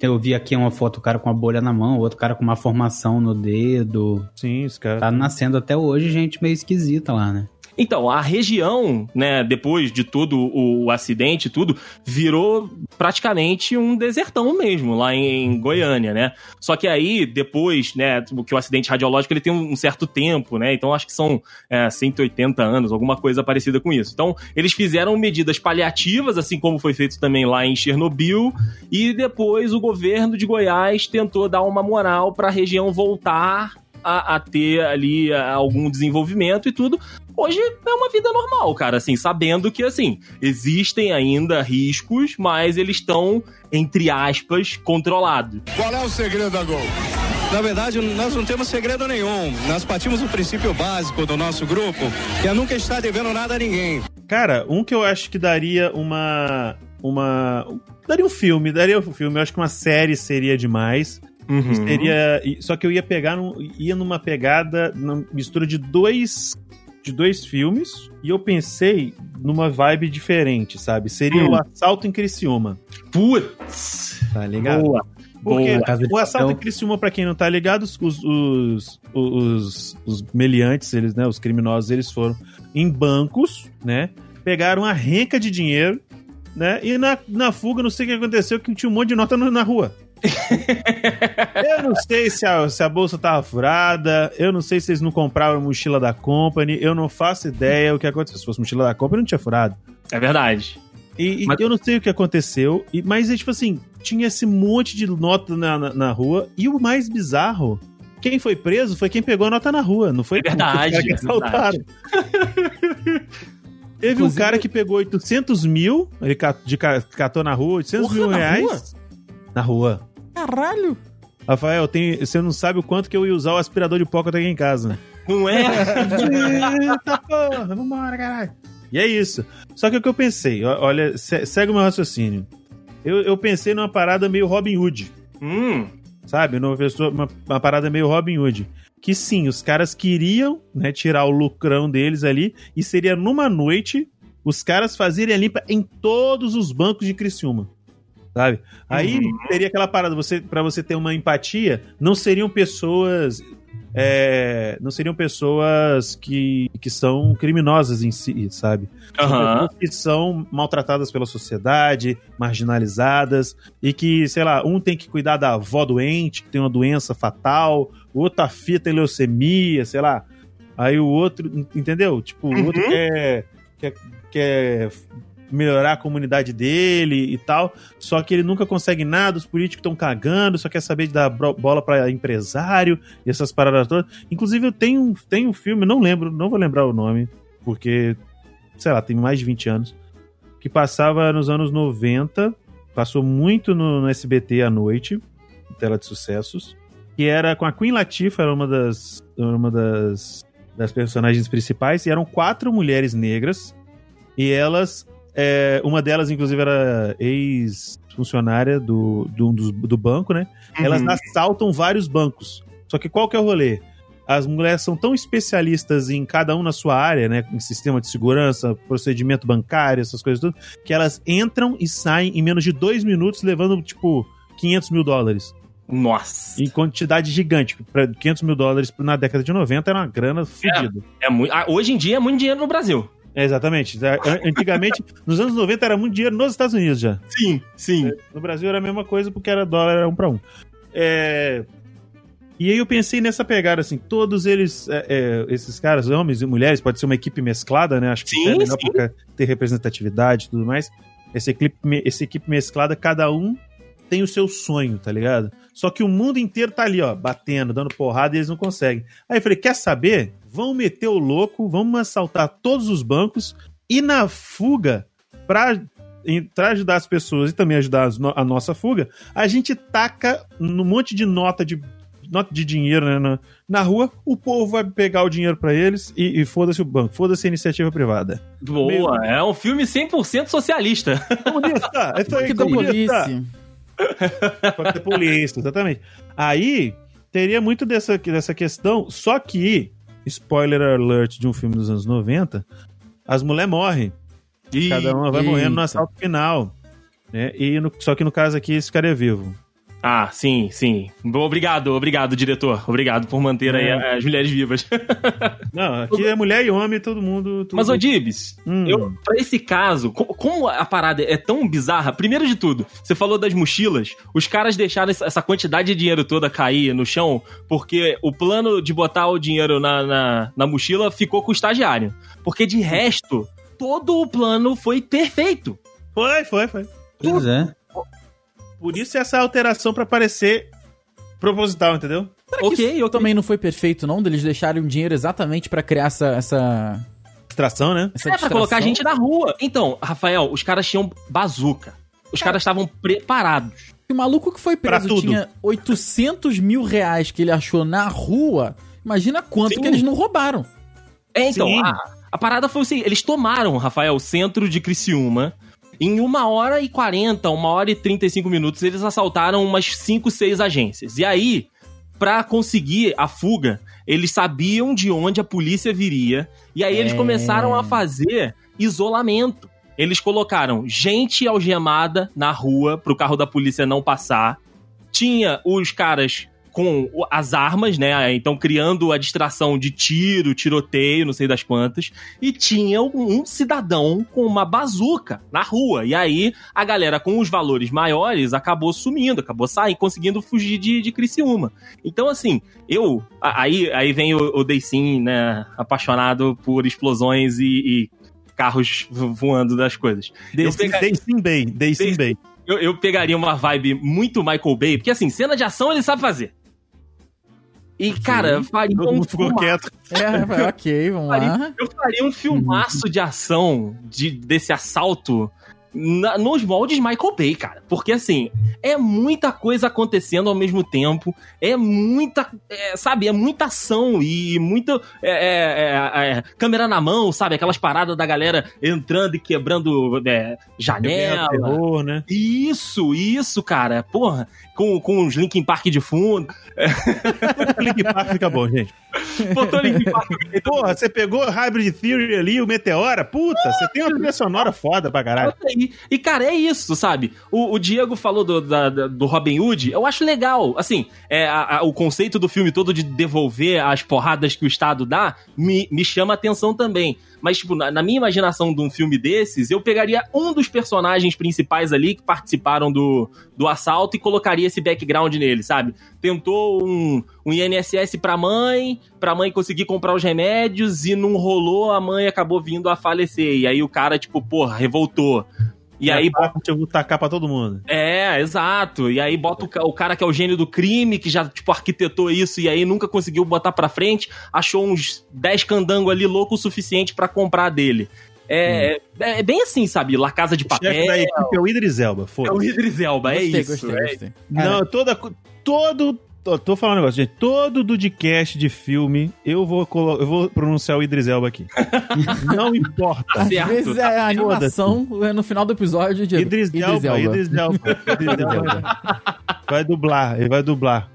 [SPEAKER 5] Eu vi aqui uma foto, o cara com a bolha na mão, outro cara com uma formação no dedo.
[SPEAKER 4] Sim, os caras.
[SPEAKER 5] Tá nascendo até hoje gente meio esquisita lá, né?
[SPEAKER 3] Então, a região, né, depois de todo o, acidente e tudo, virou praticamente um desertão mesmo, lá em, Goiânia, né? Só que aí, depois, né, que o acidente radiológico ele tem um certo tempo, né? Então acho que são é, 180 anos, alguma coisa parecida com isso. Então, eles fizeram medidas paliativas, assim como foi feito também lá em Chernobyl, e depois o governo de Goiás tentou dar uma moral para a região voltar a, a ter ali algum desenvolvimento e tudo. Hoje é uma vida normal, cara, assim, sabendo que, assim, existem ainda riscos, mas eles estão, entre aspas, controlados.
[SPEAKER 6] Qual é o segredo da Gol?
[SPEAKER 7] Na verdade, nós não temos segredo nenhum. Nós partimos do princípio básico do nosso grupo, que é nunca estar devendo nada a ninguém.
[SPEAKER 4] Cara, um que eu acho que daria uma. Uma. Daria um filme, daria um filme. Eu acho que uma série seria demais.
[SPEAKER 3] Uhum.
[SPEAKER 4] Seria. Só que eu ia pegar. ia numa pegada. Numa mistura de dois. De dois filmes. E eu pensei numa vibe diferente, sabe? Seria
[SPEAKER 3] Hum.
[SPEAKER 4] o Assalto em Criciúma.
[SPEAKER 3] Putz!
[SPEAKER 4] Tá ligado?
[SPEAKER 3] Boa!
[SPEAKER 4] Porque
[SPEAKER 3] Boa.
[SPEAKER 4] O assalto em. Criciúma, pra quem não tá ligado, os, os, os, os meliantes, eles, né, os criminosos, eles foram em bancos, né, pegaram a renca de dinheiro, né, e na, na fuga, não sei o que aconteceu, que tinha um monte de nota no- na rua. Eu não sei se a, se a bolsa tava furada, eu não sei se eles não compraram a mochila da Company, eu não faço ideia o que aconteceu. Se fosse mochila da Company, não tinha furado.
[SPEAKER 3] É verdade.
[SPEAKER 4] E, e
[SPEAKER 3] Mas-
[SPEAKER 4] eu não sei o que aconteceu, e, mas é tipo assim, tinha esse monte de nota na, na, na rua, e o mais bizarro, quem foi preso foi quem pegou a nota na rua, não foi
[SPEAKER 3] É verdade,
[SPEAKER 4] os que
[SPEAKER 3] é
[SPEAKER 4] assaltaram. Teve um
[SPEAKER 2] Inclusive-
[SPEAKER 4] cara que pegou 800 mil, ele de catou na rua, 800
[SPEAKER 2] Porra,
[SPEAKER 4] mil
[SPEAKER 2] na
[SPEAKER 4] reais. Na rua.
[SPEAKER 2] Caralho!
[SPEAKER 4] Rafael, tem, você não sabe o quanto que eu ia usar o aspirador de pó que eu tenho aqui em casa.
[SPEAKER 3] Não é?
[SPEAKER 4] Eita porra, vambora, caralho. E é isso. Só que o que eu pensei, olha, se- segue o meu raciocínio. Eu, eu pensei numa parada meio Robin Hood.
[SPEAKER 3] hum,
[SPEAKER 4] sabe? Uma, pessoa, uma, uma parada meio Robin Hood. Que sim, os caras queriam né, tirar o lucrão deles ali e seria numa noite os caras fazerem a limpa em todos os bancos de Criciúma. Sabe? Aí teria aquela parada, você, para você ter uma empatia, não seriam pessoas é, não seriam pessoas que, que são criminosas em si, sabe? Pessoas que são maltratadas pela sociedade, marginalizadas, e que, sei lá, um tem que cuidar da avó doente, que tem uma doença fatal, o outro a filha tem leucemia, sei lá. Aí o outro, entendeu? Tipo, o outro quer, quer, quer melhorar a comunidade dele e tal, só que ele nunca consegue nada, os políticos estão cagando, só quer saber de dar bola pra empresário e essas paradas todas. Inclusive, eu tenho, um- tenho um filme, não lembro, não vou lembrar o nome, porque, sei lá, tem mais de 20 anos, que passava nos anos 90, passou muito no, no SBT à noite, tela de sucessos, que era com a Queen Latifah, era uma das, uma das, das personagens principais, e eram quatro mulheres negras, e elas é, uma delas, inclusive, era ex-funcionária do, do, do, banco, né? Elas
[SPEAKER 3] Uhum.
[SPEAKER 4] assaltam vários bancos. Só que qual que é o rolê? As mulheres são tão especialistas em cada um na sua área, né? Em sistema de segurança, procedimento bancário, essas coisas tudo, que elas entram e saem em menos de dois minutos, levando, tipo, 500 mil dólares.
[SPEAKER 3] Nossa.
[SPEAKER 4] Em quantidade gigante. Pra 500 mil dólares na década de 90 era uma grana fodida.
[SPEAKER 3] É muito, ah, hoje em dia é muito dinheiro no Brasil.
[SPEAKER 4] É, exatamente. Antigamente, nos anos 90 era muito dinheiro nos Estados Unidos já.
[SPEAKER 3] Sim, sim.
[SPEAKER 4] No Brasil era a mesma coisa porque era dólar, era um pra um. É... E aí eu pensei nessa pegada, assim, todos eles, é, é, esses caras, homens e mulheres, pode ser uma equipe mesclada, né? Acho que
[SPEAKER 3] Sim,
[SPEAKER 4] é melhor
[SPEAKER 3] sim.
[SPEAKER 4] ter representatividade e tudo mais. Essa equipe, essa equipe mesclada, cada um tem o seu sonho, tá ligado? Só que o mundo inteiro tá ali, ó, batendo, dando porrada e eles não conseguem. Aí eu falei, quer saber? Vamos meter o louco, vamos assaltar todos os bancos e na fuga, pra, em- pra ajudar as pessoas e também ajudar a nossa fuga, a gente taca um monte de nota de nota de dinheiro né, na, na rua, o povo vai pegar o dinheiro pra eles e, e foda-se o banco, foda-se a iniciativa privada.
[SPEAKER 3] Boa, é um filme 100% socialista.
[SPEAKER 4] Comunista! É isso aí,
[SPEAKER 2] Que da
[SPEAKER 4] comunista! Pode ter polícia, exatamente. Aí, teria muito dessa, dessa questão, só que, spoiler alert de um filme dos anos 90, as mulheres morrem. Cada uma vai morrendo no assalto final. Né? E no- só que no caso aqui, esse cara é vivo.
[SPEAKER 3] Ah, sim, sim. Obrigado, obrigado, diretor. Obrigado por manter aí
[SPEAKER 4] É.
[SPEAKER 3] as mulheres vivas.
[SPEAKER 4] Não, aqui é mulher e homem, todo mundo. Tudo...
[SPEAKER 3] Mas, ô Dibs,
[SPEAKER 4] Hum.
[SPEAKER 3] eu, pra esse caso, co- como a parada é tão bizarra, primeiro de tudo, você falou das mochilas, os caras deixaram essa- essa quantidade de dinheiro toda cair no chão, porque o plano de botar o dinheiro na, na, na mochila ficou com o estagiário. Porque de resto, todo o plano foi perfeito.
[SPEAKER 4] Foi, foi, foi.
[SPEAKER 5] Pois é.
[SPEAKER 4] Por isso essa alteração pra parecer proposital, entendeu?
[SPEAKER 3] ok,
[SPEAKER 2] Isso
[SPEAKER 3] eu
[SPEAKER 2] também não foi perfeito, não? Deles deixarem o dinheiro exatamente pra criar essa, essa,
[SPEAKER 4] Distração, né?
[SPEAKER 2] essa
[SPEAKER 3] É pra colocar a
[SPEAKER 2] distração.
[SPEAKER 3] gente na rua. Então, Rafael, os caras tinham bazuca. Os caras estavam preparados.
[SPEAKER 2] O maluco que foi preso tinha 800 mil reais que ele achou na rua. Imagina quanto
[SPEAKER 3] Sim.
[SPEAKER 2] que eles não roubaram.
[SPEAKER 3] É, então, a, a parada foi assim: eles tomaram, Rafael, o centro de Criciúma. Em uma hora e 40, uma hora e 35 minutos, eles assaltaram umas 5, 6 agências. E aí, pra conseguir a fuga, eles sabiam de onde a polícia viria. E aí eles
[SPEAKER 2] É.
[SPEAKER 3] começaram a fazer isolamento. Eles colocaram gente algemada na rua pro carro da polícia não passar. Tinha os caras com as armas, né? Então criando a distração de tiro, tiroteio, não sei das quantas. E tinha um cidadão com uma bazuca na rua. E aí a galera com os valores maiores acabou sumindo, acabou saindo, conseguindo fugir de, de Criciúma. Então, assim, eu. Aí, aí vem o, o Deicin, né? Apaixonado por explosões e, e carros vo- voando das coisas.
[SPEAKER 4] Dei sim bem, dei sim bem.
[SPEAKER 3] Eu, eu pegaria uma vibe muito Michael Bay, porque assim, cena de ação ele sabe fazer. E, cara, faria
[SPEAKER 4] Todo
[SPEAKER 3] um
[SPEAKER 4] mundo ficou quieto.
[SPEAKER 2] É, ok, vamos lá.
[SPEAKER 3] Eu faria um filmaço de ação de, desse assalto na- nos moldes Michael Bay, cara. Porque, assim, é muita coisa acontecendo ao mesmo tempo, é muita, é, sabe, é muita ação e muita é, é, é, é, câmera na mão, sabe? Aquelas paradas da galera entrando e quebrando é, janela.
[SPEAKER 4] terror, né?
[SPEAKER 3] Isso, isso, cara. Porra, com, com os Linkin Park de fundo.
[SPEAKER 4] Link Park fica bom, gente.
[SPEAKER 3] Botou Linkin Park.
[SPEAKER 4] Porra, você pegou Hybrid Theory ali, o Meteora, puta, você tem uma trilha sonora foda pra caralho.
[SPEAKER 3] E, cara, é isso, sabe? O, o Diego falou do, da- do Robin Hood, eu acho legal. Assim, é, a- a- o conceito do filme todo de devolver as porradas que o Estado dá me, me chama atenção também. Mas, tipo, na, na minha imaginação de um filme desses, eu pegaria um dos personagens principais ali que participaram do, do assalto e colocaria esse background nele, sabe? Tentou um, um INSS pra mãe, pra mãe conseguir comprar os remédios e não rolou, a mãe acabou vindo a falecer. E aí o cara, tipo, porra, revoltou. E aí
[SPEAKER 4] bota, eu vou tacar pra todo mundo.
[SPEAKER 3] é, exato. E aí bota o, o cara que é o gênio do crime, que já, tipo, arquitetou isso e aí nunca conseguiu botar pra frente, achou uns 10 candangos ali louco o suficiente pra comprar dele. É, é, é bem assim, sabe? La Casa de
[SPEAKER 4] O chefe
[SPEAKER 3] Papel.
[SPEAKER 4] da equipe é o Idris Elba,
[SPEAKER 3] É o. Idris Elba, é
[SPEAKER 2] Gostei,
[SPEAKER 3] isso.
[SPEAKER 2] gostei,
[SPEAKER 3] é.
[SPEAKER 2] gostei.
[SPEAKER 4] Não, toda. Todo. Tô, tô falando um negócio, gente. Todo Dudcast de filme, eu vou, colo- eu vou pronunciar o Idris Elba aqui. Não importa.
[SPEAKER 2] Às
[SPEAKER 3] certo,
[SPEAKER 2] vezes
[SPEAKER 3] tá
[SPEAKER 2] é a animação é no final do episódio de
[SPEAKER 4] Idris, Elba, Idris Elba. Idris Elba. Vai dublar, ele vai dublar.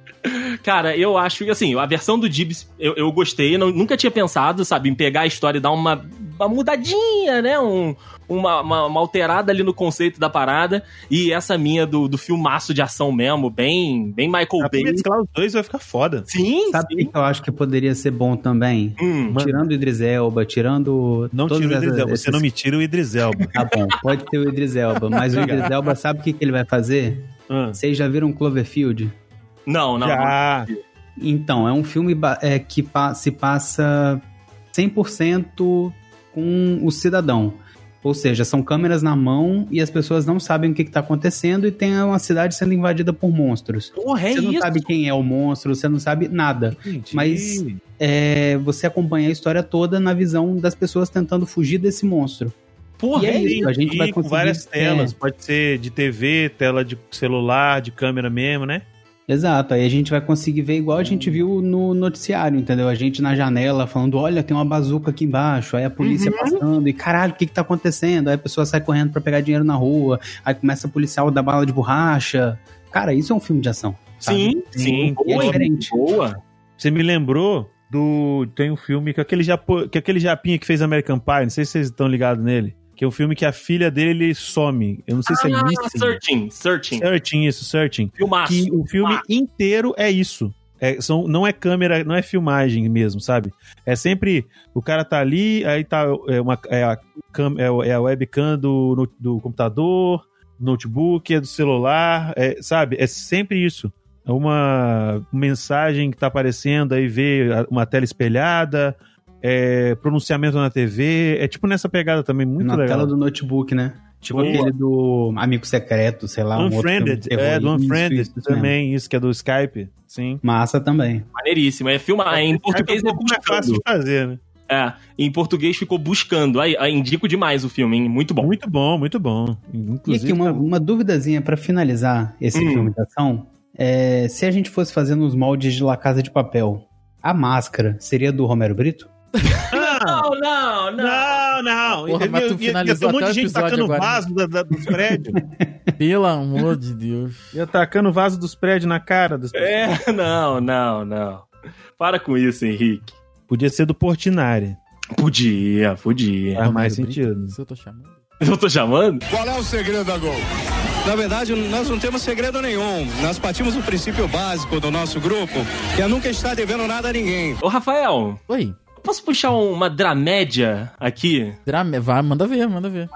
[SPEAKER 3] Cara, eu acho que, assim, a versão do Dibs eu, eu gostei, não- nunca tinha pensado, sabe, em pegar a história e dar uma, uma mudadinha, né? Um, uma, uma, uma alterada ali no conceito da parada. E essa minha do, do filmaço de ação mesmo, bem, bem Michael Bay.
[SPEAKER 4] mesclar os dois vai ficar foda.
[SPEAKER 3] Sim,
[SPEAKER 5] Sabe o
[SPEAKER 3] sim.
[SPEAKER 5] que eu acho que poderia ser bom também?
[SPEAKER 3] Hum.
[SPEAKER 5] Tirando o Idris Elba, tirando.
[SPEAKER 4] Não tira o Idris
[SPEAKER 5] essas-
[SPEAKER 4] Elba. Você não me tira o Idris Elba.
[SPEAKER 5] Tá bom, pode ter o Idris Elba, mas o Idris Elba sabe o que, que ele vai fazer?
[SPEAKER 4] Ah.
[SPEAKER 5] Vocês já viram Cloverfield?
[SPEAKER 3] não, não.
[SPEAKER 4] Já.
[SPEAKER 5] Então, é um filme é, que pa- se passa 100% com o cidadão. Ou seja, são câmeras na mão e as pessoas não sabem o que está acontecendo e tem uma cidade sendo invadida por monstros.
[SPEAKER 3] Porra, é
[SPEAKER 5] você não
[SPEAKER 3] isso.
[SPEAKER 5] sabe quem é o monstro, você não sabe nada. Mas- É, você acompanha a história toda na visão das pessoas tentando fugir desse monstro.
[SPEAKER 3] Porra,
[SPEAKER 5] e é
[SPEAKER 3] é
[SPEAKER 5] isso, a gente vai
[SPEAKER 4] com
[SPEAKER 5] conseguir...
[SPEAKER 4] várias
[SPEAKER 5] é,
[SPEAKER 4] telas. Pode ser de TV, tela de celular, de câmera mesmo, né?
[SPEAKER 5] Exato, aí a gente vai conseguir ver igual a gente viu no noticiário, entendeu? A gente na janela falando, olha, tem uma bazuca aqui embaixo, aí a polícia
[SPEAKER 3] Uhum.
[SPEAKER 5] passando, e caralho, o que que tá acontecendo? Aí a pessoa sai correndo pra pegar dinheiro na rua, aí começa o policial dar bala de borracha. Cara, isso é um filme de ação. sabe?
[SPEAKER 3] Sim, sim.
[SPEAKER 5] E é
[SPEAKER 3] Boa,
[SPEAKER 5] diferente.
[SPEAKER 3] boa.
[SPEAKER 4] Você me lembrou do. Tem um filme que aquele, japo, que aquele japinha que fez American Pie, não sei se vocês estão ligados nele. Que é um filme que a filha dele ele some. Eu não sei se é
[SPEAKER 3] Ah,
[SPEAKER 4] Missing.
[SPEAKER 3] Searching, Searching.
[SPEAKER 4] Searching, isso, Searching.
[SPEAKER 3] Filmaço.
[SPEAKER 4] Que o filme
[SPEAKER 3] filmaço.
[SPEAKER 4] inteiro é isso. É, são, não é câmera, não é filmagem mesmo, sabe? É sempre o cara tá ali, aí tá é uma, é a, cam- é, é a webcam do, do computador, notebook, é do celular, é, sabe? É sempre isso. É uma mensagem que tá aparecendo, aí vê uma tela espelhada, é, pronunciamento na TV, é tipo nessa pegada também, muito
[SPEAKER 5] Na
[SPEAKER 4] legal.
[SPEAKER 5] tela do notebook, né? Tipo
[SPEAKER 4] Boa.
[SPEAKER 5] aquele do Amigo Secreto, sei lá. um
[SPEAKER 4] Unfriended,
[SPEAKER 5] de terror.
[SPEAKER 4] é, do Unfriended
[SPEAKER 5] isso, isso mesmo.
[SPEAKER 4] também, isso que é do Skype, sim.
[SPEAKER 5] Massa também.
[SPEAKER 3] Maneiríssimo. É filmar. Em português
[SPEAKER 4] é
[SPEAKER 3] é
[SPEAKER 4] um fácil de fazer, né?
[SPEAKER 3] É, em português ficou buscando. Aí, aí indico demais o filme, hein? Muito bom.
[SPEAKER 4] Muito bom, muito bom.
[SPEAKER 5] E
[SPEAKER 4] Inclusive,
[SPEAKER 5] aqui, uma,
[SPEAKER 4] tá-
[SPEAKER 5] uma duvidazinha pra finalizar esse
[SPEAKER 3] Hum.
[SPEAKER 5] filme de ação. É, se a gente fosse fazer nos moldes de La Casa de Papel, a máscara seria do Romero Brito?
[SPEAKER 3] Não, não, não.
[SPEAKER 4] Não, não.
[SPEAKER 2] Porra, mas tu
[SPEAKER 4] ia, ia, ia
[SPEAKER 2] finalizou
[SPEAKER 4] ter um monte de gente tacando
[SPEAKER 2] agora, né?
[SPEAKER 4] vaso da- da- dos prédios.
[SPEAKER 2] Pelo amor de Deus.
[SPEAKER 4] ia tacando vaso dos prédios na cara pessoas.
[SPEAKER 3] É, não, não, não. Para com isso, Henrique.
[SPEAKER 4] Podia ser do Portinari.
[SPEAKER 3] Podia, podia.
[SPEAKER 4] Faz mais sentido.
[SPEAKER 2] Eu tô chamando.
[SPEAKER 3] Eu tô chamando?
[SPEAKER 6] Qual é o segredo da Gol?
[SPEAKER 7] Na verdade, nós não temos segredo nenhum. Nós partimos do princípio básico do nosso grupo, que é nunca estar devendo nada a ninguém.
[SPEAKER 3] Ô, Rafael,
[SPEAKER 2] Oi.
[SPEAKER 3] Posso puxar uma dramédia aqui?
[SPEAKER 2] Drama, vai, manda ver, manda ver.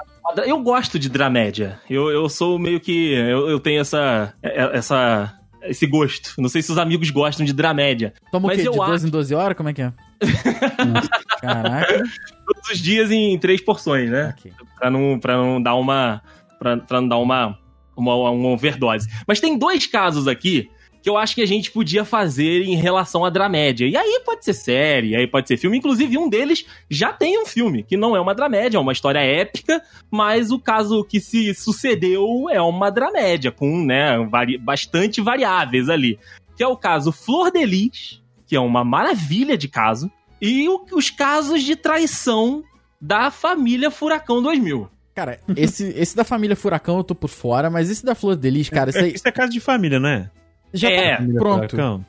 [SPEAKER 3] Eu gosto de dramédia. Eu, eu sou meio que. Eu, eu tenho essa. é- Essa. Esse gosto. Não sei se os amigos gostam de dramédia.
[SPEAKER 2] Toma
[SPEAKER 3] Mas
[SPEAKER 2] o quê?
[SPEAKER 3] eu
[SPEAKER 2] De 12
[SPEAKER 3] acho-
[SPEAKER 2] em 12 horas? Como é que é? Caraca.
[SPEAKER 3] Todos os dias em três porções, né?
[SPEAKER 2] Ok.
[SPEAKER 3] Pra não, pra não dar uma. Pra, pra não dar uma, uma, uma overdose. Mas tem dois casos aqui que eu acho que a gente podia fazer em relação à dramédia. E aí pode ser série, aí pode ser filme. Inclusive, um deles já tem um filme, que não é uma dramédia, é uma história épica, mas o caso que se sucedeu é uma dramédia, com, né, vari bastante variáveis ali. Que é o caso Flor de Lis, que é uma maravilha de caso, e o, os casos de traição da família Furacão 2000.
[SPEAKER 2] Cara, esse, esse da família Furacão eu tô por fora, mas esse da Flor de Lis, cara, isso aí
[SPEAKER 4] Isso é casa de família, não é?
[SPEAKER 2] Já
[SPEAKER 3] É,
[SPEAKER 2] tá pronto.
[SPEAKER 4] Furacão.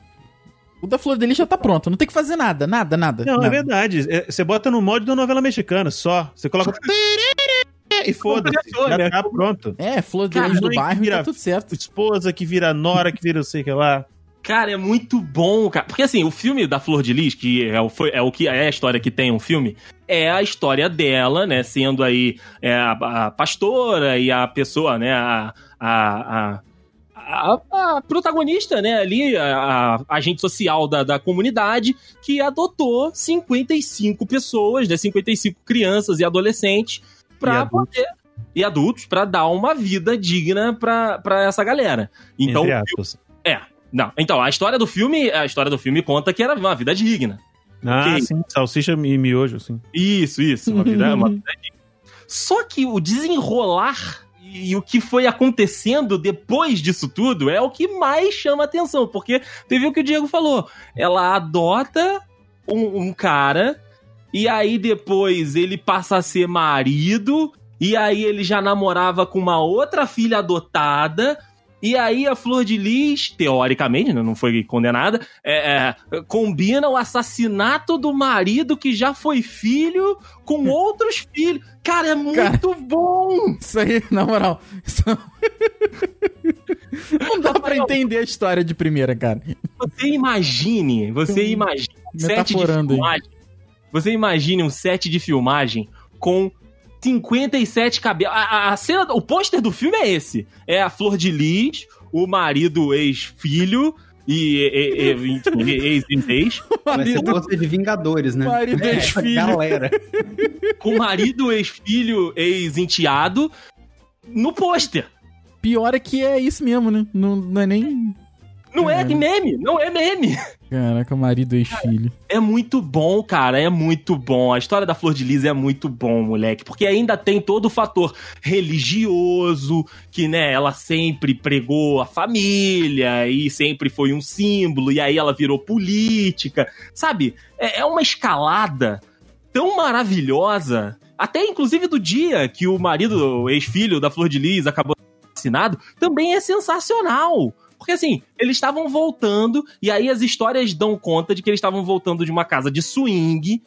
[SPEAKER 2] O da Flor de Lis já tá pronto, não tem que fazer nada, nada, nada.
[SPEAKER 4] Não, é
[SPEAKER 2] nada.
[SPEAKER 4] verdade. É, Você bota no molde da novela mexicana só. Você coloca. e foda-se. Já
[SPEAKER 3] né?
[SPEAKER 4] tá pronto.
[SPEAKER 2] É, Flor de Lis do bairro e
[SPEAKER 4] vira-
[SPEAKER 2] tá tudo certo.
[SPEAKER 4] Esposa que vira nora, que vira não sei o que lá.
[SPEAKER 3] Cara, é muito bom, cara. Porque assim, o filme da Flor de Lis, que é o, foi, é o que é a história que tem um filme, é a história dela, né? Sendo aí é, a, a pastora e a pessoa, né? A, a, a, a- a protagonista, né? Ali, a, a agente social da, da comunidade, que adotou 55 pessoas, né? 55 crianças e adolescentes pra
[SPEAKER 4] E adultos.
[SPEAKER 3] poder. E adultos, pra dar uma vida digna pra, pra essa galera. Então,
[SPEAKER 4] aspas.
[SPEAKER 3] não, então, a história do filme, a história do filme conta que era uma vida digna.
[SPEAKER 4] Ah,
[SPEAKER 3] Ok.
[SPEAKER 4] sim. Salsicha e miojo, assim.
[SPEAKER 3] Isso, isso, uma vida, uma vida digna. Só que o desenrolar e o que foi acontecendo depois disso tudo é o que mais chama atenção, porque teve o que o Diego falou, ela adota um, um cara e aí depois ele passa a ser marido e aí ele já namorava com uma outra filha adotada e aí a Flor de Lis, teoricamente, né, não foi condenada, é, é, combina o assassinato do marido que já foi filho com outros filhos. Cara, é muito
[SPEAKER 2] Cara.
[SPEAKER 3] bom!
[SPEAKER 2] Isso aí, na moral. isso- não dá pra entender a história de primeira, cara.
[SPEAKER 3] Você imagine, você imagine um set de
[SPEAKER 2] aí.
[SPEAKER 3] filmagem. Você imagine um set de filmagem com 57 cabelos. A, a- a cena, o pôster do filme é esse. É a Flor de Lis, o marido ex-filho e, e, e, ex-ex,
[SPEAKER 5] Vai ser
[SPEAKER 2] Marido,
[SPEAKER 5] força de Vingadores, né?
[SPEAKER 2] marido
[SPEAKER 5] É,
[SPEAKER 2] ex-filho.
[SPEAKER 5] Galera.
[SPEAKER 3] com o marido ex-filho, ex-enteado no pôster.
[SPEAKER 2] Pior é que é isso mesmo, né? Não, não é nem.
[SPEAKER 3] Não é
[SPEAKER 2] É.
[SPEAKER 3] meme, não é meme.
[SPEAKER 2] Caraca, marido ex-filho.
[SPEAKER 3] É muito bom, cara, é muito bom. A história da Flor de Lis é muito bom, moleque, porque ainda tem todo o fator religioso, que, né, ela sempre pregou a família e sempre foi um símbolo, e aí ela virou política, sabe? É, é uma escalada tão maravilhosa, até inclusive do dia que o marido, o ex-filho da Flor de Lis acabou assassinado, também é sensacional. Porque assim, eles estavam voltando, e aí as histórias dão conta de que eles estavam voltando de uma casa de swing.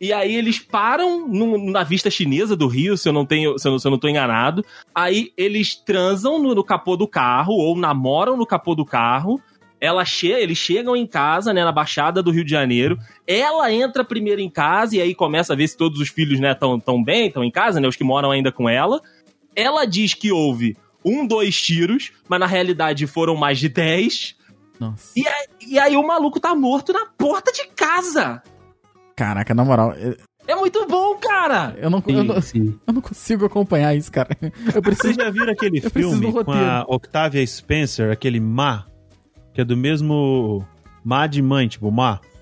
[SPEAKER 3] E aí eles param no- na vista chinesa do Rio, se eu não tenho, se eu não, se eu não tô enganado. Aí eles transam no, no capô do carro, ou namoram no capô do carro. Ela che eles chegam em casa, né, na Baixada do Rio de Janeiro. Ela entra primeiro em casa e aí começa a ver se todos os filhos, né, estão tão bem, estão em casa, né, os que moram ainda com ela. Ela diz que houve um, dois tiros, mas na realidade foram mais de dez.
[SPEAKER 2] Nossa.
[SPEAKER 3] E aí, e aí o maluco tá morto na porta de casa.
[SPEAKER 2] Caraca, na moral, eu,
[SPEAKER 3] É muito bom, cara.
[SPEAKER 2] eu não, eu, não,
[SPEAKER 5] Sim, sim.
[SPEAKER 2] eu não consigo acompanhar isso, cara. Eu
[SPEAKER 4] Vocês
[SPEAKER 2] preciso.
[SPEAKER 4] já viram aquele
[SPEAKER 2] Eu
[SPEAKER 4] filme com a Octavia Spencer, aquele Ma? Que é do mesmo. Ma de mãe, tipo,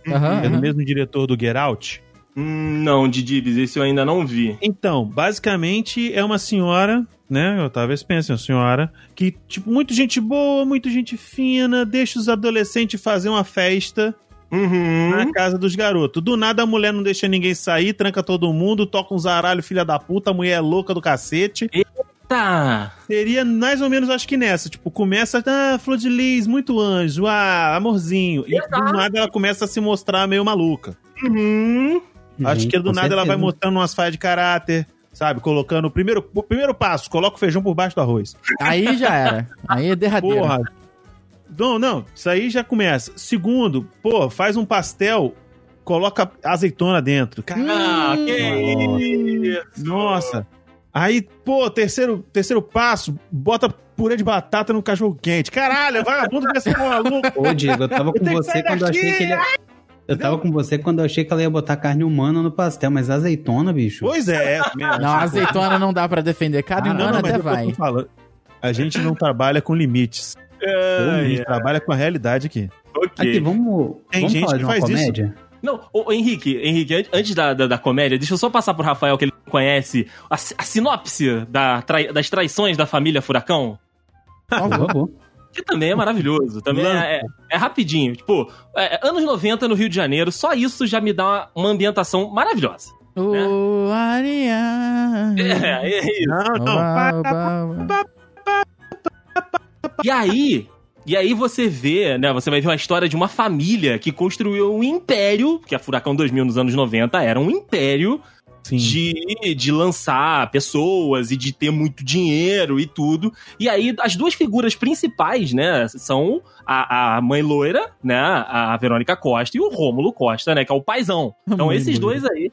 [SPEAKER 4] Que é do mesmo diretor do Get Out.
[SPEAKER 3] Hum, não, Didibs, esse eu ainda não vi.
[SPEAKER 4] Então, basicamente é uma senhora, né? Octavia Spencer, uma senhora, que, tipo, muito gente boa, muito gente fina, deixa os adolescentes fazer uma festa
[SPEAKER 3] Uhum.
[SPEAKER 4] na casa dos garotos. Do nada a mulher não deixa ninguém sair, tranca todo mundo, toca um zaralho, filha da puta, a mulher é louca do cacete.
[SPEAKER 3] Tá.
[SPEAKER 4] Seria mais ou menos, acho que nessa. Tipo, começa, ah, flor de lis, muito anjo, ah, amorzinho. E
[SPEAKER 3] Exato.
[SPEAKER 4] do nada ela começa a se mostrar meio maluca.
[SPEAKER 3] Uhum.
[SPEAKER 4] acho que do
[SPEAKER 5] com
[SPEAKER 4] nada ela vai
[SPEAKER 5] certeza.
[SPEAKER 4] mostrando umas falhas de caráter, sabe? Colocando o primeiro, o primeiro passo, coloca o feijão por baixo do arroz.
[SPEAKER 2] Aí já era. Aí é derradeira.
[SPEAKER 4] Porra. Não, não, isso aí já começa. Segundo, pô, faz um pastel, coloca azeitona dentro. Caralho.
[SPEAKER 3] que isso.
[SPEAKER 4] Nossa. Aí, pô, terceiro, terceiro passo, bota purê de batata no cachorro quente. Caralho, vagabundo desse maluco.
[SPEAKER 5] Ô, Diego, eu tava com
[SPEAKER 4] Tem que
[SPEAKER 5] você quando eu achei que ele ia... Eu tava com você quando eu achei que ela ia botar carne humana no pastel, mas azeitona, bicho.
[SPEAKER 4] Pois é. mesmo.
[SPEAKER 2] Não, azeitona não dá pra defender. Carne
[SPEAKER 5] Ah, não,
[SPEAKER 2] humana
[SPEAKER 4] mas
[SPEAKER 2] até
[SPEAKER 4] é o que eu tô
[SPEAKER 2] vai.
[SPEAKER 4] falando. A gente não trabalha com limites. A
[SPEAKER 3] Ai,
[SPEAKER 4] gente trabalha com a realidade aqui.
[SPEAKER 3] ok.
[SPEAKER 5] Aqui, vamos,
[SPEAKER 4] Tem
[SPEAKER 5] vamos
[SPEAKER 4] gente
[SPEAKER 5] falar
[SPEAKER 4] que
[SPEAKER 5] de uma
[SPEAKER 4] faz isso.
[SPEAKER 5] comédia?
[SPEAKER 3] Não, ô, Henrique, Henrique, an- antes da, da, da comédia, deixa eu só passar pro Rafael que ele conhece a, a sinopse da trai- das traições da família Furacão.
[SPEAKER 5] Por favor.
[SPEAKER 3] Que também é maravilhoso. Também é, é- é rapidinho. Tipo, é, anos 90 no Rio de Janeiro, só isso já me dá uma, uma ambientação maravilhosa.
[SPEAKER 2] O Ariane.
[SPEAKER 3] É, é isso.
[SPEAKER 4] Não, não.
[SPEAKER 2] Ba, ba, ba.
[SPEAKER 3] E aí, e aí você vê, né? Você vai ver uma história de uma família que construiu um império, que a Furacão 2000 nos anos 90 era um império
[SPEAKER 4] Sim.
[SPEAKER 3] de, de lançar pessoas e de ter muito dinheiro e tudo. E aí, as duas figuras principais, né, são a, a mãe loira, né, a Verônica Costa, e o Rômulo Costa, né, que é o paizão. Então,
[SPEAKER 2] Mãe
[SPEAKER 3] esses dois aí.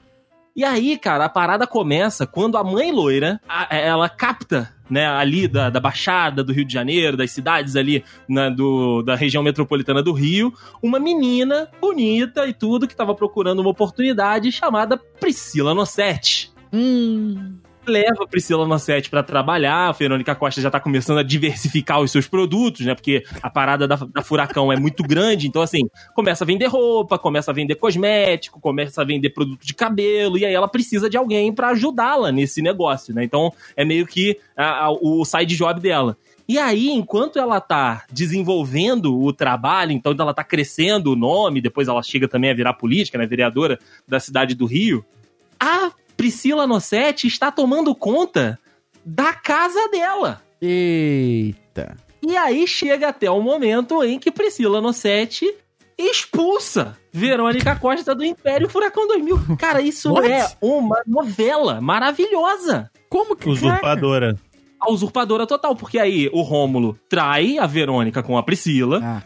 [SPEAKER 3] E aí, cara, a parada começa quando a mãe loira, a- ela capta, né, ali da, da Baixada do Rio de Janeiro, das cidades ali né, do, da região metropolitana do Rio, uma menina bonita e tudo que tava procurando uma oportunidade chamada Priscila Nossetti.
[SPEAKER 2] Hum.
[SPEAKER 3] Leva a Priscila Nossetti pra trabalhar, a Verônica Costa já tá começando a diversificar os seus produtos, né? Porque a parada da, da Furacão é muito grande, então assim, começa a vender roupa, começa a vender cosmético, começa a vender produto de cabelo, e aí ela precisa de alguém pra ajudá-la nesse negócio, né? Então é meio que a- a- o side job dela. E aí, enquanto ela tá desenvolvendo o trabalho, então ela tá crescendo o nome, depois ela chega também a virar política, né, vereadora da cidade do Rio, a Priscila Nossetti está tomando conta da casa dela.
[SPEAKER 2] Eita.
[SPEAKER 3] E aí chega até o momento em que Priscila Nossetti expulsa Verônica Costa do Império Furacão 2000. Cara, isso
[SPEAKER 2] What?
[SPEAKER 3] é uma novela maravilhosa.
[SPEAKER 2] Como que.
[SPEAKER 4] Usurpadora.
[SPEAKER 3] A usurpadora total, porque aí o Rômulo trai a Verônica com a Priscila,
[SPEAKER 2] Ah,